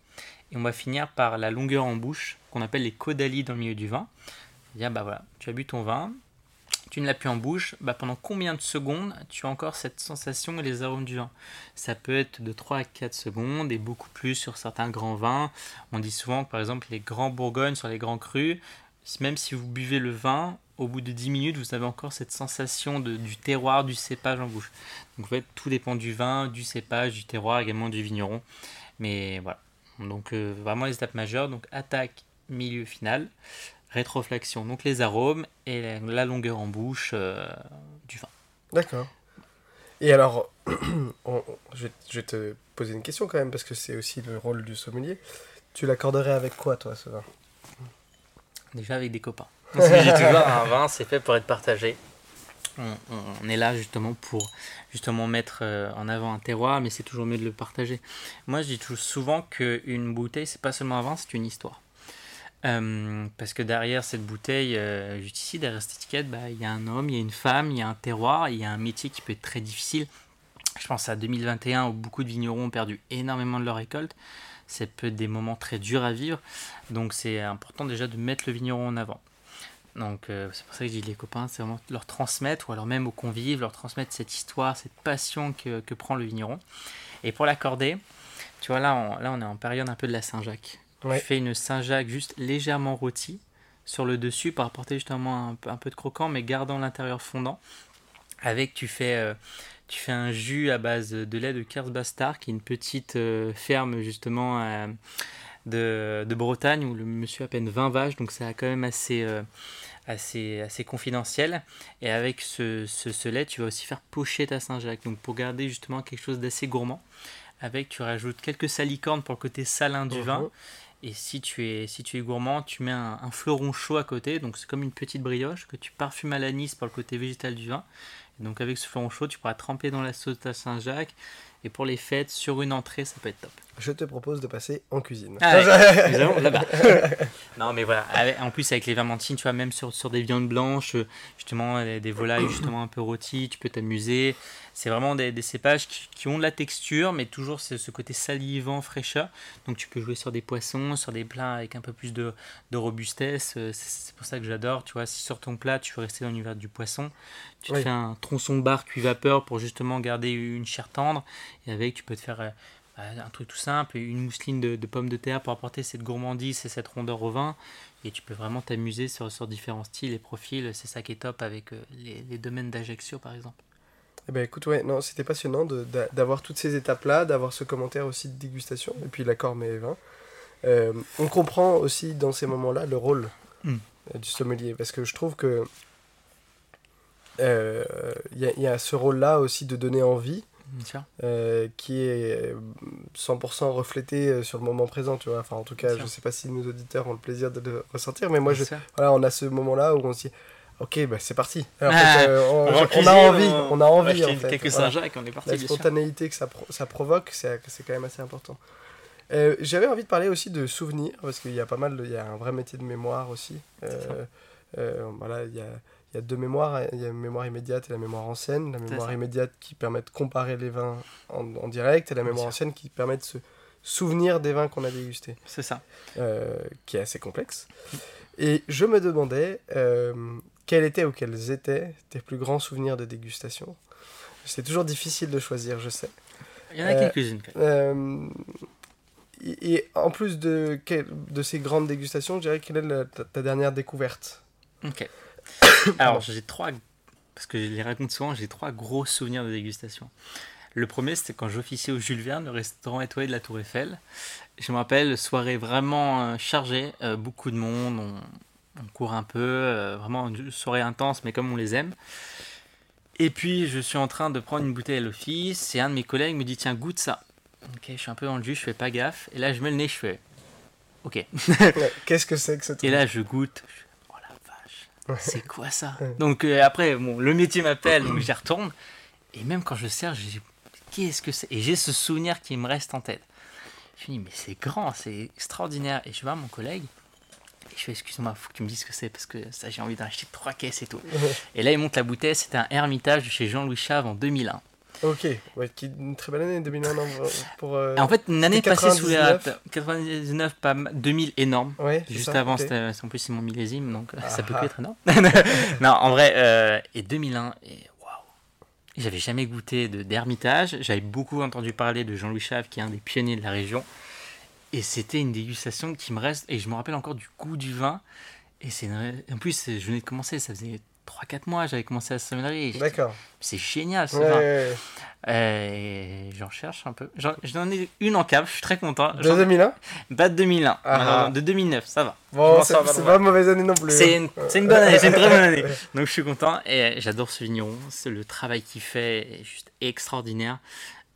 Et on va finir par la longueur en bouche, qu'on appelle les caudalies dans le milieu du vin. Bah tu as bu ton vin, tu ne l'appuies en bouche, bah pendant combien de secondes tu as encore cette sensation et les arômes du vin? Ça peut être de 3 à 4 secondes et beaucoup plus sur certains grands vins. On dit souvent que par exemple les grands bourgognes sur les grands crus, même si vous buvez le vin, au bout de 10 minutes, vous avez encore cette sensation de, du terroir, du cépage en bouche. Donc en fait, tout dépend du vin, du cépage, du terroir, également du vigneron. Mais voilà. Donc euh, vraiment les étapes majeures, donc attaque, milieu, final rétroflexion, donc les arômes et la, longueur en bouche euh, du vin. D'accord. Et alors, je, vais, te poser une question quand même, parce que c'est aussi le rôle du sommelier. Tu l'accorderais avec quoi, toi, ce vin? Déjà avec des copains. un vin, c'est fait pour être partagé. On, est là justement pour justement mettre euh, en avant un terroir, mais c'est toujours mieux de le partager. Moi, je dis toujours souvent qu'une bouteille, c'est pas seulement un vin, c'est une histoire. Euh, parce que derrière cette bouteille, euh, juste ici, derrière cette étiquette, bah, il y a un homme, il y a une femme, il y a un terroir, il y a un métier qui peut être très difficile. Je pense à 2021 où beaucoup de vignerons ont perdu énormément de leur récolte. C'est peut être des moments très durs à vivre. Donc c'est important déjà de mettre le vigneron en avant. Donc euh, c'est pour ça que je dis les copains, c'est vraiment leur transmettre, ou alors même aux convives, leur transmettre cette histoire, cette passion que, que prend le vigneron. Et pour l'accorder, tu vois là on, là on est en période un peu de la Saint-Jacques. Ouais. fais une Saint-Jacques juste légèrement rôti sur le dessus pour apporter justement un, un peu de croquant, mais gardant l'intérieur fondant. Avec, tu fais, euh, tu fais un jus à base de lait de Kersbastard, qui est une petite euh, ferme justement de, de, Bretagne où le monsieur a à peine 20 vaches, donc c'est quand même assez, assez, assez confidentiel. Et avec ce, ce, ce, lait, tu vas aussi faire pocher ta Saint-Jacques, donc pour garder justement quelque chose d'assez gourmand. Avec, tu rajoutes quelques salicornes pour le côté salin du vin uh-huh. Et si tu es, si tu es gourmand, tu mets un, fleuron chaud à côté. Donc c'est comme une petite brioche que tu parfumes à l'anis pour le côté végétal du vin. donc avec ce fleuron chaud, tu pourras tremper dans la sauce à Saint-Jacques. Et pour les fêtes, sur une entrée, ça peut être top. Je te propose de passer en cuisine. Ah là-bas. non, mais voilà. En plus, avec les vermentines, tu vois, même sur, sur des viandes blanches, justement, des volailles justement un peu rôties, tu peux t'amuser. C'est vraiment des, des cépages qui, ont de la texture, mais toujours ce, ce, côté salivant, fraîcheur. Donc tu peux jouer sur des poissons, sur des plats avec un peu plus de, de robustesse. Euh, c'est pour ça que j'adore. Tu vois, si sur ton plat, tu veux rester dans l'univers du poisson, tu te fais un tronçon de bar cuit vapeur pour justement garder une chair tendre. Et avec, tu peux te faire euh, un truc tout simple, une mousseline de, de, pommes de terre pour apporter cette gourmandise et cette rondeur au vin. Et tu peux vraiment t'amuser sur, sur différents styles et profils. C'est ça qui est top avec euh, les, les domaines d'Ajaccio, par exemple. Eh ben écoute, ouais, non, c'était passionnant d'avoir toutes ces étapes-là, d'avoir ce commentaire aussi de dégustation, et puis l'accord mais vin. Euh, on comprend aussi dans ces moments-là le rôle mm. euh, du sommelier, parce que je trouve que il euh, y, y, a ce rôle-là aussi de donner envie, euh, qui est 100% reflété sur le moment présent, tu vois. Enfin, en tout cas, je sais pas si nos auditeurs ont le plaisir de le ressentir, mais moi, je, voilà, on a ce moment-là où on se dit Ok, bah c'est parti. Ah. Euh, on, a envie, on, a envie. En fait. Quelques Saint-Jacques, on est parti. La spontanéité que ça, ça provoque, c'est quand même assez important. Euh, j'avais envie de parler aussi de souvenirs, parce qu'il y a pas mal, il y a un vrai métier de mémoire aussi. Euh, voilà, il y a, il y a deux mémoires, il y a la mémoire immédiate et la mémoire ancienne. La mémoire immédiate qui permet de comparer les vins en, en direct, et la mémoire ancienne qui permet de se souvenir des vins qu'on a dégustés. C'est ça. qui est assez complexe. Et je me demandais, quels étaient ou quels étaient tes plus grands souvenirs de dégustation? C'est toujours difficile de choisir, je sais. Il y en a quelques-unes. Euh, et, en plus de, de ces grandes dégustations, je dirais quelle est ta, dernière découverte? Ok. Alors, j'ai trois, parce que je les raconte souvent, j'ai trois gros souvenirs de dégustation. Le premier, c'était quand j'officiais au Jules Verne, le restaurant étoilé de la Tour Eiffel. Je me rappelle, soirée vraiment euh, chargée, euh, beaucoup de monde, on, on court un peu, euh, vraiment une soirée intense, mais comme on les aime. Et puis je suis en train de prendre une bouteille à l'office, et un de mes collègues me dit tiens goûte ça. Ok, je suis un peu dans le jus, je fais pas gaffe, et là je mets le nez, je fais ok. Qu'est-ce que c'est que truc Et là je goûte, c'est quoi ça Donc euh, après, bon, le métier m'appelle, donc j'y retourne, et même quand je sers, je dis qu'est-ce que c'est? Et j'ai ce souvenir qui me reste en tête. Je me dis mais c'est grand, c'est extraordinaire, et je vois mon collègue. Je fais, excuse-moi, faut que tu me dises ce que c'est parce que ça, j'ai envie d'acheter trois caisses et tout. et là, il monte la bouteille, c'était un Hermitage de chez Jean-Louis Chave en 2001. Ok, ouais, qui, une très belle année 2001 pour. Euh, en fait, une année passée sous les 99, pas 2000 énorme. Ouais, Juste avant, en plus c'est mon millésime, donc euh, ça peut plus être énorme. non, en vrai, euh, et 2001, et waouh, j'avais jamais goûté d'Hermitage. J'avais beaucoup entendu parler de Jean-Louis Chave, qui est un des pionniers de la région. Et c'était une dégustation qui me reste, et je me rappelle encore du goût du vin. Et c'est en plus, je venais de commencer, ça faisait 3-4 mois, j'avais commencé à sommellerie. D'accord. C'est génial ce vin. Euh, j'en cherche un peu. J'en ai une en cave, je suis très content. De 2001 Pas de 2001, ah. de 2009, ça va. Bon, c'est pas une mauvaise année non plus. C'est hein. une, une, bonne année, c'est une très bonne année. Donc je suis content et j'adore ce vigneron. Le travail qu'il fait est juste extraordinaire.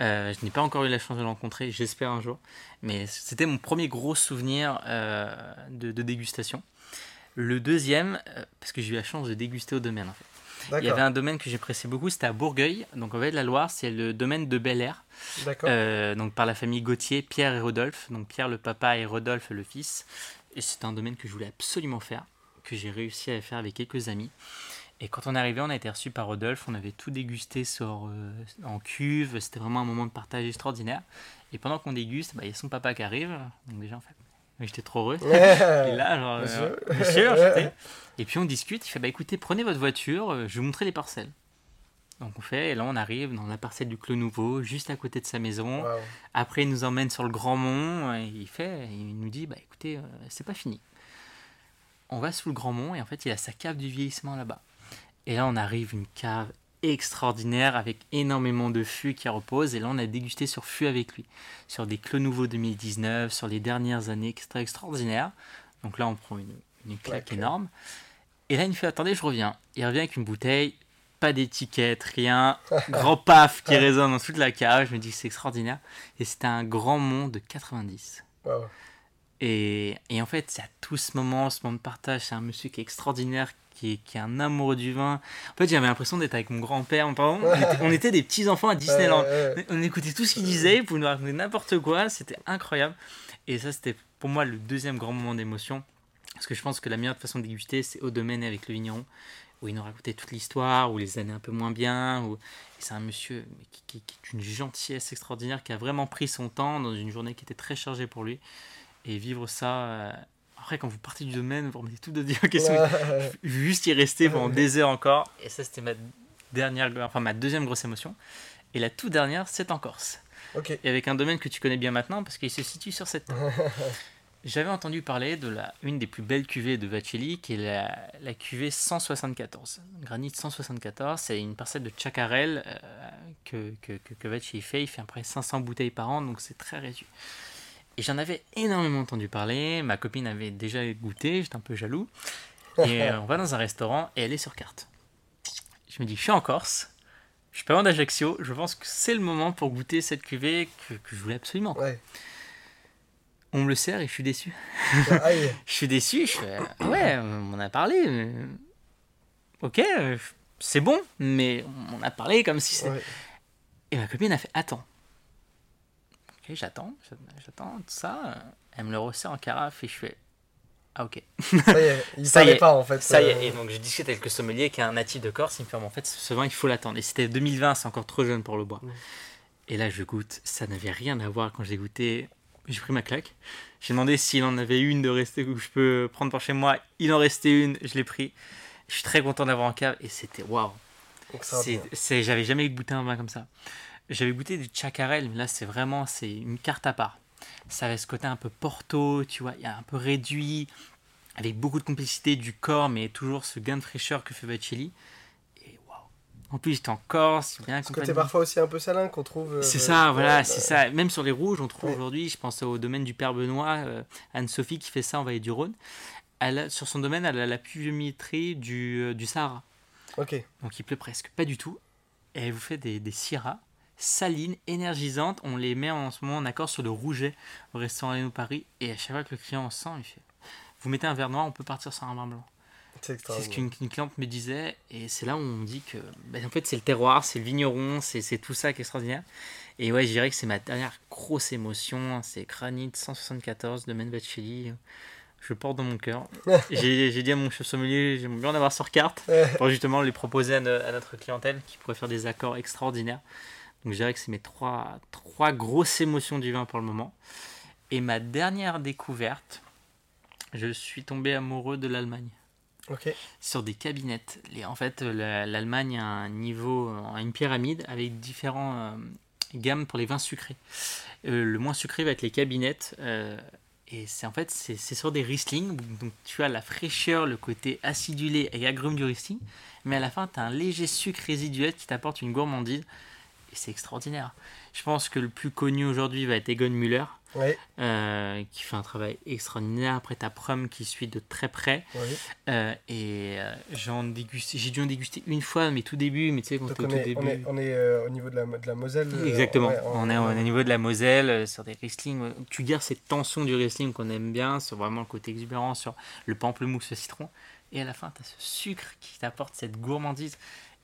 Euh, je n'ai pas encore eu la chance de le rencontrer, j'espère un jour. Mais c'était mon premier gros souvenir euh, de, de, dégustation. Le deuxième, parce que j'ai eu la chance de déguster au domaine en fait. Il y avait un domaine que j'appréciais beaucoup, c'était à Bourgueil, donc en de la Loire, c'est le domaine de Bel Air. Euh, donc par la famille Gauthier, Pierre et Rodolphe, donc Pierre le papa et Rodolphe le fils. Et c'est un domaine que je voulais absolument faire, que j'ai réussi à faire avec quelques amis. Et quand on est arrivé, on a été reçu par Rodolphe, on avait tout dégusté sur, euh, en cuve, c'était vraiment un moment de partage extraordinaire. Et pendant qu'on déguste, bah, il y a son papa qui arrive, donc déjà en fait, j'étais trop heureux. et là, genre, euh, Et puis on discute, il fait bah écoutez, prenez votre voiture, euh, je vais vous montrer les parcelles. Donc on fait, et là on arrive dans la parcelle du Clos Nouveau, juste à côté de sa maison. Après il nous emmène sur le Grand Mont, et il fait, il nous dit bah écoutez, euh, c'est pas fini. On va sous le Grand Mont et en fait il a sa cave du vieillissement là-bas. Et là on arrive une cave extraordinaire avec énormément de fûts qui reposent. Et là, on a dégusté sur fût avec lui, sur des Clos Nouveaux 2019, sur les dernières années, extra extraordinaire. Donc là, on prend une, une claque énorme. Et là, il me fait Attendez, je reviens. Il revient avec une bouteille, pas d'étiquette, rien. grand paf qui résonne dans toute la cave. Je me dis C'est extraordinaire. Et c'était un grand monde de 90. Et, et, en fait, c'est à tout ce moment, ce moment de partage, c'est un monsieur qui est extraordinaire, qui est, qui est, un amoureux du vin. En fait, j'avais l'impression d'être avec mon grand-père. On, était des petits-enfants à Disneyland. On écoutait tout ce qu'il disait, pour nous raconter n'importe quoi. C'était incroyable. Et ça, c'était pour moi le deuxième grand moment d'émotion. Parce que je pense que la meilleure façon de déguster, c'est au domaine avec le vigneron, où il nous racontait toute l'histoire, ou les années un peu moins bien. Ou... C'est un monsieur qui, est une gentillesse extraordinaire, qui a vraiment pris son temps dans une journée qui était très chargée pour lui. Et vivre ça. Euh, après, quand vous partez du domaine, vous remettez tout de dire question. Juste y rester pendant des heures encore. Et ça, c'était ma dernière, enfin ma deuxième grosse émotion. Et la toute dernière, c'est en Corse. Et avec un domaine que tu connais bien maintenant, parce qu'il se situe sur cette J'avais entendu parler de la, une des plus belles cuvées de Vacelli, qui est la, la cuvée 174. Granit 174, c'est une parcelle de chacarel euh, que, que, que, Vacelli fait. Il fait à peu près 500 bouteilles par an, donc c'est très réduit. Et j'en avais énormément entendu parler. Ma copine avait déjà goûté, j'étais un peu jaloux. Et euh, on va dans un restaurant et elle est sur carte. Je me dis, je suis en Corse, je suis pas loin d'Ajaccio, je pense que c'est le moment pour goûter cette cuvée que, que je voulais absolument. Ouais on me le sert et je suis déçu. Ah, je suis déçu, je fais, ouais, on a parlé. Ok, c'est bon, mais on a parlé comme si c'était. Et ma copine a fait, attends. Ok, j'attends, j'attends, tout ça. Elle me le resserre en carafe et je fais, ah ok. Ça y est, il savait pas en fait. Ça y est, euh. et donc je discute avec le sommelier qui est un natif de Corse, il me fait, en fait, ce vin, il faut l'attendre. Et c'était 2020, c'est encore trop jeune pour le boire. Et là, je goûte, ça n'avait rien à voir quand j'ai goûté j'ai pris ma claque. J'ai demandé s'il en avait une de rester que je peux prendre par chez moi. Il en restait une, je l'ai pris. Je suis très content d'avoir un cave et c'était waouh. J'avais jamais goûté un vin comme ça. J'avais goûté du chacarel, mais là c'est vraiment c'est une carte à part. Ça avait ce côté un peu porto, tu vois, il y a un peu réduit, avec beaucoup de complicité du corps, mais toujours ce gain de fraîcheur que fait Vacelli. En plus, j'étais en Corse, bien Ce côté parfois aussi un peu salin qu'on trouve. Euh, c'est ça, voilà, c'est ça. Même sur les rouges, on trouve aujourd'hui, je pense au domaine du Père Benoît, euh, Anne-Sophie qui fait ça en Vallée du Rhône. Elle sur son domaine, elle a la pluviométrie du, euh, du Sahara. Ok. Donc il pleut presque pas du tout. Et elle vous fait des, des syrahs salines, énergisantes. On les met en ce moment en accord sur le rouget au restaurant Léno Paris. Et à chaque fois que le client en sent, il fait Vous mettez un verre noir, on peut partir sur un vin blanc. C'est ce qu'une cliente me disait, et c'est là où on dit que ben, en fait c'est le terroir, c'est le vigneron, c'est tout ça qui est extraordinaire. Et ouais, je dirais que c'est ma dernière grosse émotion, c'est Granit 174 de Menvacelli. Je porte dans mon cœur. J'ai dit à mon chef sommelier, j'aimerais bien en avoir sur carte pour justement les proposer à, notre clientèle qui pourrait faire des accords extraordinaires. Donc je dirais que c'est mes trois, trois grosses émotions du vin pour le moment. Et ma dernière découverte, je suis tombé amoureux de l'Allemagne. Ok. Sur des cabinettes. Les, en fait, l'Allemagne a un niveau, une pyramide avec différents euh, gammes pour les vins sucrés. Euh, le moins sucré va être les cabinettes. Euh, et c'est en fait, c'est sur des Riesling. Donc tu as la fraîcheur, le côté acidulé et agrume du Riesling. Mais à la fin, tu as un léger sucre résiduel qui t'apporte une gourmandise. C'est extraordinaire. Je pense que le plus connu aujourd'hui va être Egon Müller. Euh, qui fait un travail extraordinaire. Après, ta Prum qui suit de très près. Euh, et euh, j'ai dû en déguster une fois, mais tout début. Mais tu sais, quand on, est, début... on est, on est au niveau de la, de la Moselle. Exactement. on, est au niveau de la Moselle, sur des Riesling. Tu gardes cette tension du Riesling qu'on aime bien, sur vraiment le côté exubérant, sur le pamplemousse, le citron. Et à la fin, tu as ce sucre qui t'apporte cette gourmandise.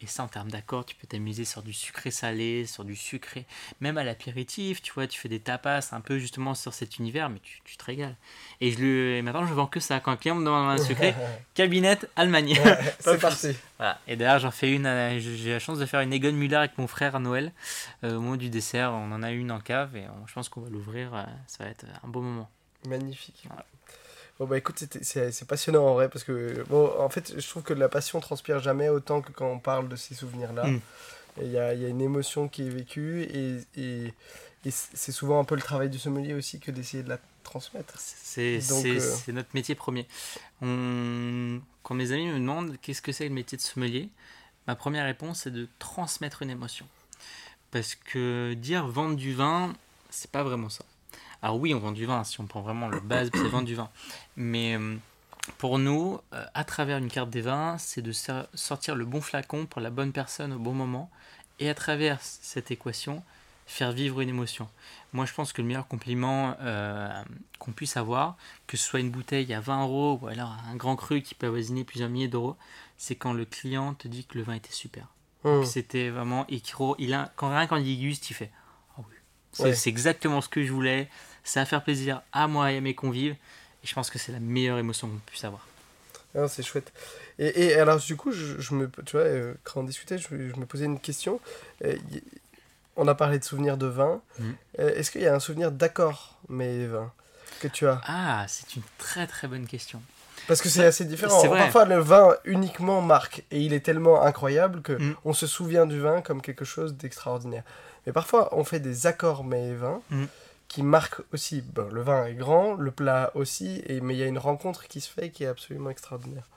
Et ça, en termes d'accord, tu peux t'amuser sur du sucré salé, sur du sucré, même à l'apéritif, tu vois, tu fais des tapas un peu justement sur cet univers, mais tu, tu te régales. Et, je le, maintenant, je vends que ça. Quand un client me demande un sucré, cabinette Allemagne. c'est parti. Voilà. Et d'ailleurs, j'en fais une, euh, j'ai la chance de faire une Egon Müller avec mon frère à Noël. Euh, au moment du dessert, on en a une en cave et je pense qu'on va l'ouvrir. Euh, ça va être un beau moment. Magnifique. Bon bah écoute, c'est passionnant en vrai parce que bon, en fait, je trouve que la passion transpire jamais autant que quand on parle de ces souvenirs-là. Mm. Il y, a, y, a, une émotion qui est vécue et, et, et c'est souvent un peu le travail du sommelier aussi que d'essayer de la transmettre. C'est euh, notre métier premier. On... Quand mes amis me demandent qu'est-ce que c'est le métier de sommelier, ma première réponse c'est de transmettre une émotion. Parce que dire vendre du vin, c'est pas vraiment ça. Alors oui, on vend du vin, si on prend vraiment le base, c'est vendre du vin. Mais euh, pour nous, euh, à travers une carte des vins, c'est de sortir le bon flacon pour la bonne personne au bon moment. Et à travers cette équation, faire vivre une émotion. Moi, je pense que le meilleur compliment euh, qu'on puisse avoir, que ce soit une bouteille à 20 euros ou alors un grand cru qui peut avoisiner plusieurs milliers d'euros, c'est quand le client te dit que le vin était super. Mmh. C'était vraiment. Et il a, quand rien qu'en déguste, il fait c'est exactement ce que je voulais. Ça va faire plaisir à moi et à mes convives. Et je pense que c'est la meilleure émotion qu'on puisse avoir. Ah, c'est chouette. Et, et, alors, du coup, je, je, me, tu vois, euh, quand on discutait, je, je, me posais une question. Euh, on a parlé de souvenirs de vin. Mhm. Euh, est-ce qu'il y a un souvenir d'accord, mais vin, que tu as? Ah, c'est une très très bonne question. Parce que c'est assez différent. Parfois, le vin uniquement marque et il est tellement incroyable que mhm. on se souvient du vin comme quelque chose d'extraordinaire. Mais parfois, on fait des accords mais vins mm. qui marquent aussi. Bon, le vin est grand, le plat aussi, et, mais il y a une rencontre qui se fait qui est absolument extraordinaire.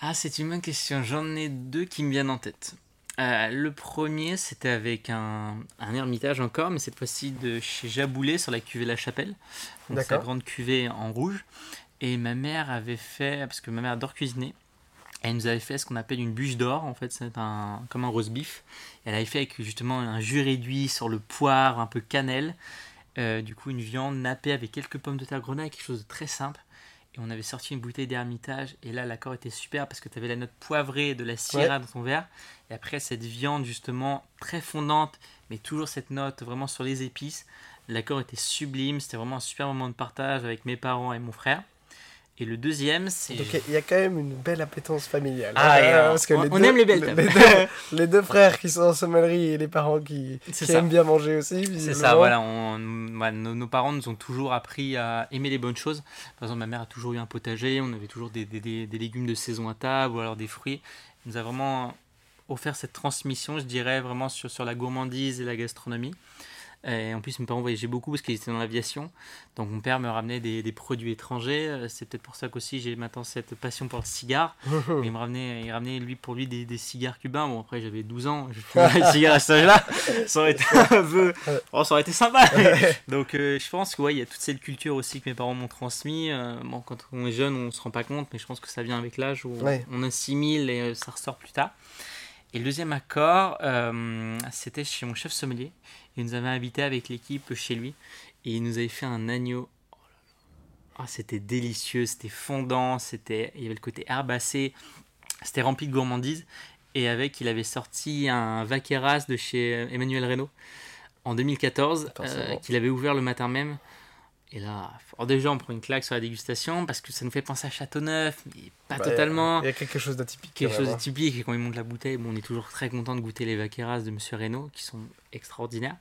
Ah, c'est une bonne question. J'en ai deux qui me viennent en tête. Euh, le premier, c'était avec un, un, ermitage encore, mais cette fois-ci de chez Jaboulet sur la cuvée La Chapelle. Donc, sa grande cuvée en rouge. Et ma mère avait fait, parce que ma mère adore cuisiner, elle nous avait fait ce qu'on appelle une bûche d'or, en fait, c'est un, comme un roast beef. Elle avait fait avec justement un jus réduit sur le poire, un peu cannelle. Euh, du coup, une viande nappée avec quelques pommes de terre grenaille, quelque chose de très simple. Et on avait sorti une bouteille d'ermitage. Et là, l'accord était super parce que tu avais la note poivrée de la syrah dans ton verre. Et après, cette viande justement très fondante, mais toujours cette note vraiment sur les épices. L'accord était sublime. C'était vraiment un super moment de partage avec mes parents et mon frère. Et le deuxième, c'est. Donc il y a quand même une belle appétence familiale. Ah, hein, parce que on, aime les belles les, les, deux, frères qui sont en sommellerie et les parents qui, aiment bien manger aussi. C'est ça, voilà. On, nos, parents nous ont toujours appris à aimer les bonnes choses. Par exemple, ma mère a toujours eu un potager, on avait toujours des, des, des, légumes de saison à table ou alors des fruits. Elle nous a vraiment offert cette transmission, je dirais, vraiment sur, sur la gourmandise et la gastronomie. Et en plus, mes parents voyageaient beaucoup parce qu'ils étaient dans l'aviation. Donc, mon père me ramenait des, des produits étrangers. Euh, c'est peut-être pour ça qu'aussi j'ai maintenant cette passion pour le cigare. il me ramenait, il ramenait lui, pour lui des, des cigares cubains. Bon, après, j'avais 12 ans. Je fumais des cigares à cet âge-là. Ça aurait été un peu. Oh, ça aurait été sympa. Donc, euh, je pense qu'il ouais, y a toute cette culture aussi que mes parents m'ont transmis. Euh, bon, quand on est jeune, on se rend pas compte, mais je pense que ça vient avec l'âge où on assimile et ça ressort plus tard. Et le deuxième accord, c'était chez mon chef sommelier. Il nous avait invité avec l'équipe chez lui et il nous avait fait un agneau. Oh c'était délicieux, c'était fondant, c'était, il y avait le côté herbacé, c'était rempli de gourmandise. Et avec, il avait sorti un Vaqueras de chez Emmanuel Reynaud en 2014, euh, qu'il avait ouvert le matin même. Et là, déjà, on prend une claque sur la dégustation parce que ça nous fait penser à Châteauneuf, mais pas totalement. Il y a quelque chose d'atypique. Quelque chose d'atypique. Et quand il monte la bouteille, bon, on est toujours très content de goûter les vaqueras de Monsieur Reynaud, qui sont extraordinaires.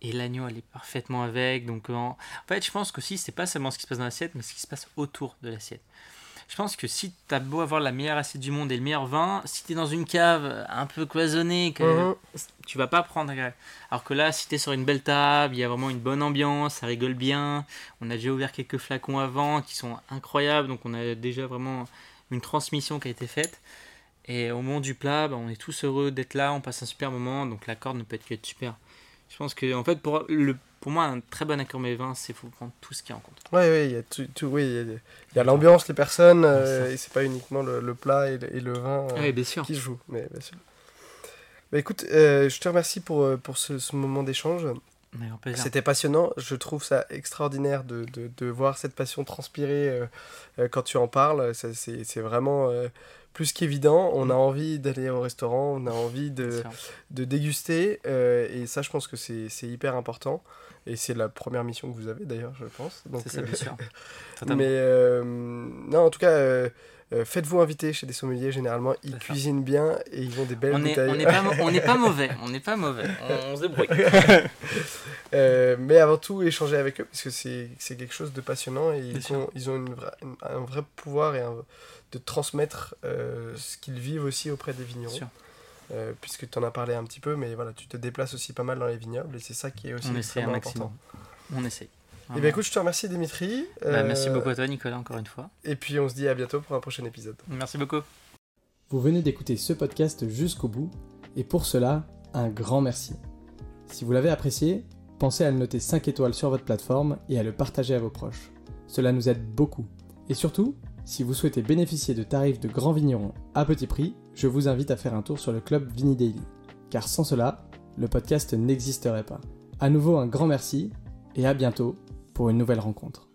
Et l'agneau, elle est parfaitement avec. Donc, en, fait, je pense que si c'est pas seulement ce qui se passe dans l'assiette, mais ce qui se passe autour de l'assiette je pense que si tu as beau avoir la meilleure assiette du monde et le meilleur vin, si tu es dans une cave un peu cloisonnée, que mhm. tu vas pas prendre. Alors que là, si tu es sur une belle table, il y a vraiment une bonne ambiance, ça rigole bien. On a déjà ouvert quelques flacons avant qui sont incroyables, donc on a déjà vraiment une transmission qui a été faite. Et au moment du plat, bah, on est tous heureux d'être là, on passe un super moment, donc la corde ne peut être que super. Je pense que en fait pour le pour moi, un très bon accord mes vins, c'est faut prendre tout ce qui est en compte. Oui, oui, il y a tout, oui, il y a l'ambiance, les personnes, euh, et c'est pas uniquement le, plat et le, vin euh, bien sûr. qui se jouent. Mais bien sûr. Bah, écoute, euh, je te remercie pour, pour ce, moment d'échange. C'était passionnant. Je trouve ça extraordinaire de, de, de voir cette passion transpirer quand tu en parles. C'est vraiment plus qu'évident. On a mm. envie d'aller au restaurant, on a envie de, de déguster. et ça, je pense que c'est hyper important. Et c'est la première mission que vous avez d'ailleurs, je pense. C'est ça, bien sûr. Mais euh, non, en tout cas, euh, euh, faites-vous inviter chez des sommeliers. Généralement, ils cuisinent bien et ils ont des belles on bouteilles. on n'est pas, pas, mauvais. On n'est pas mauvais. On, se débrouille. mais avant tout, échanger avec eux parce que c'est quelque chose de passionnant et ils ont, ils ont une un vrai pouvoir et de transmettre ce qu'ils vivent aussi auprès des vignerons. Euh, puisque tu en as parlé un petit peu, mais voilà, tu te déplaces aussi pas mal dans les vignobles et c'est ça qui est aussi extrêmement important. On essaie. Et eh bien écoute, je te remercie Dimitri. Bah, merci beaucoup à toi Nicolas encore une fois. Et puis on se dit à bientôt pour un prochain épisode. Merci beaucoup. Vous venez d'écouter ce podcast jusqu'au bout et pour cela, un grand merci. Si vous l'avez apprécié, pensez à le noter 5 étoiles sur votre plateforme et à le partager à vos proches. Cela nous aide beaucoup. Et surtout, si vous souhaitez bénéficier de tarifs de grands vignerons à petit prix, je vous invite à faire un tour sur le club Vini Daily. Car sans cela, le podcast n'existerait pas. À nouveau un grand merci et à bientôt pour une nouvelle rencontre.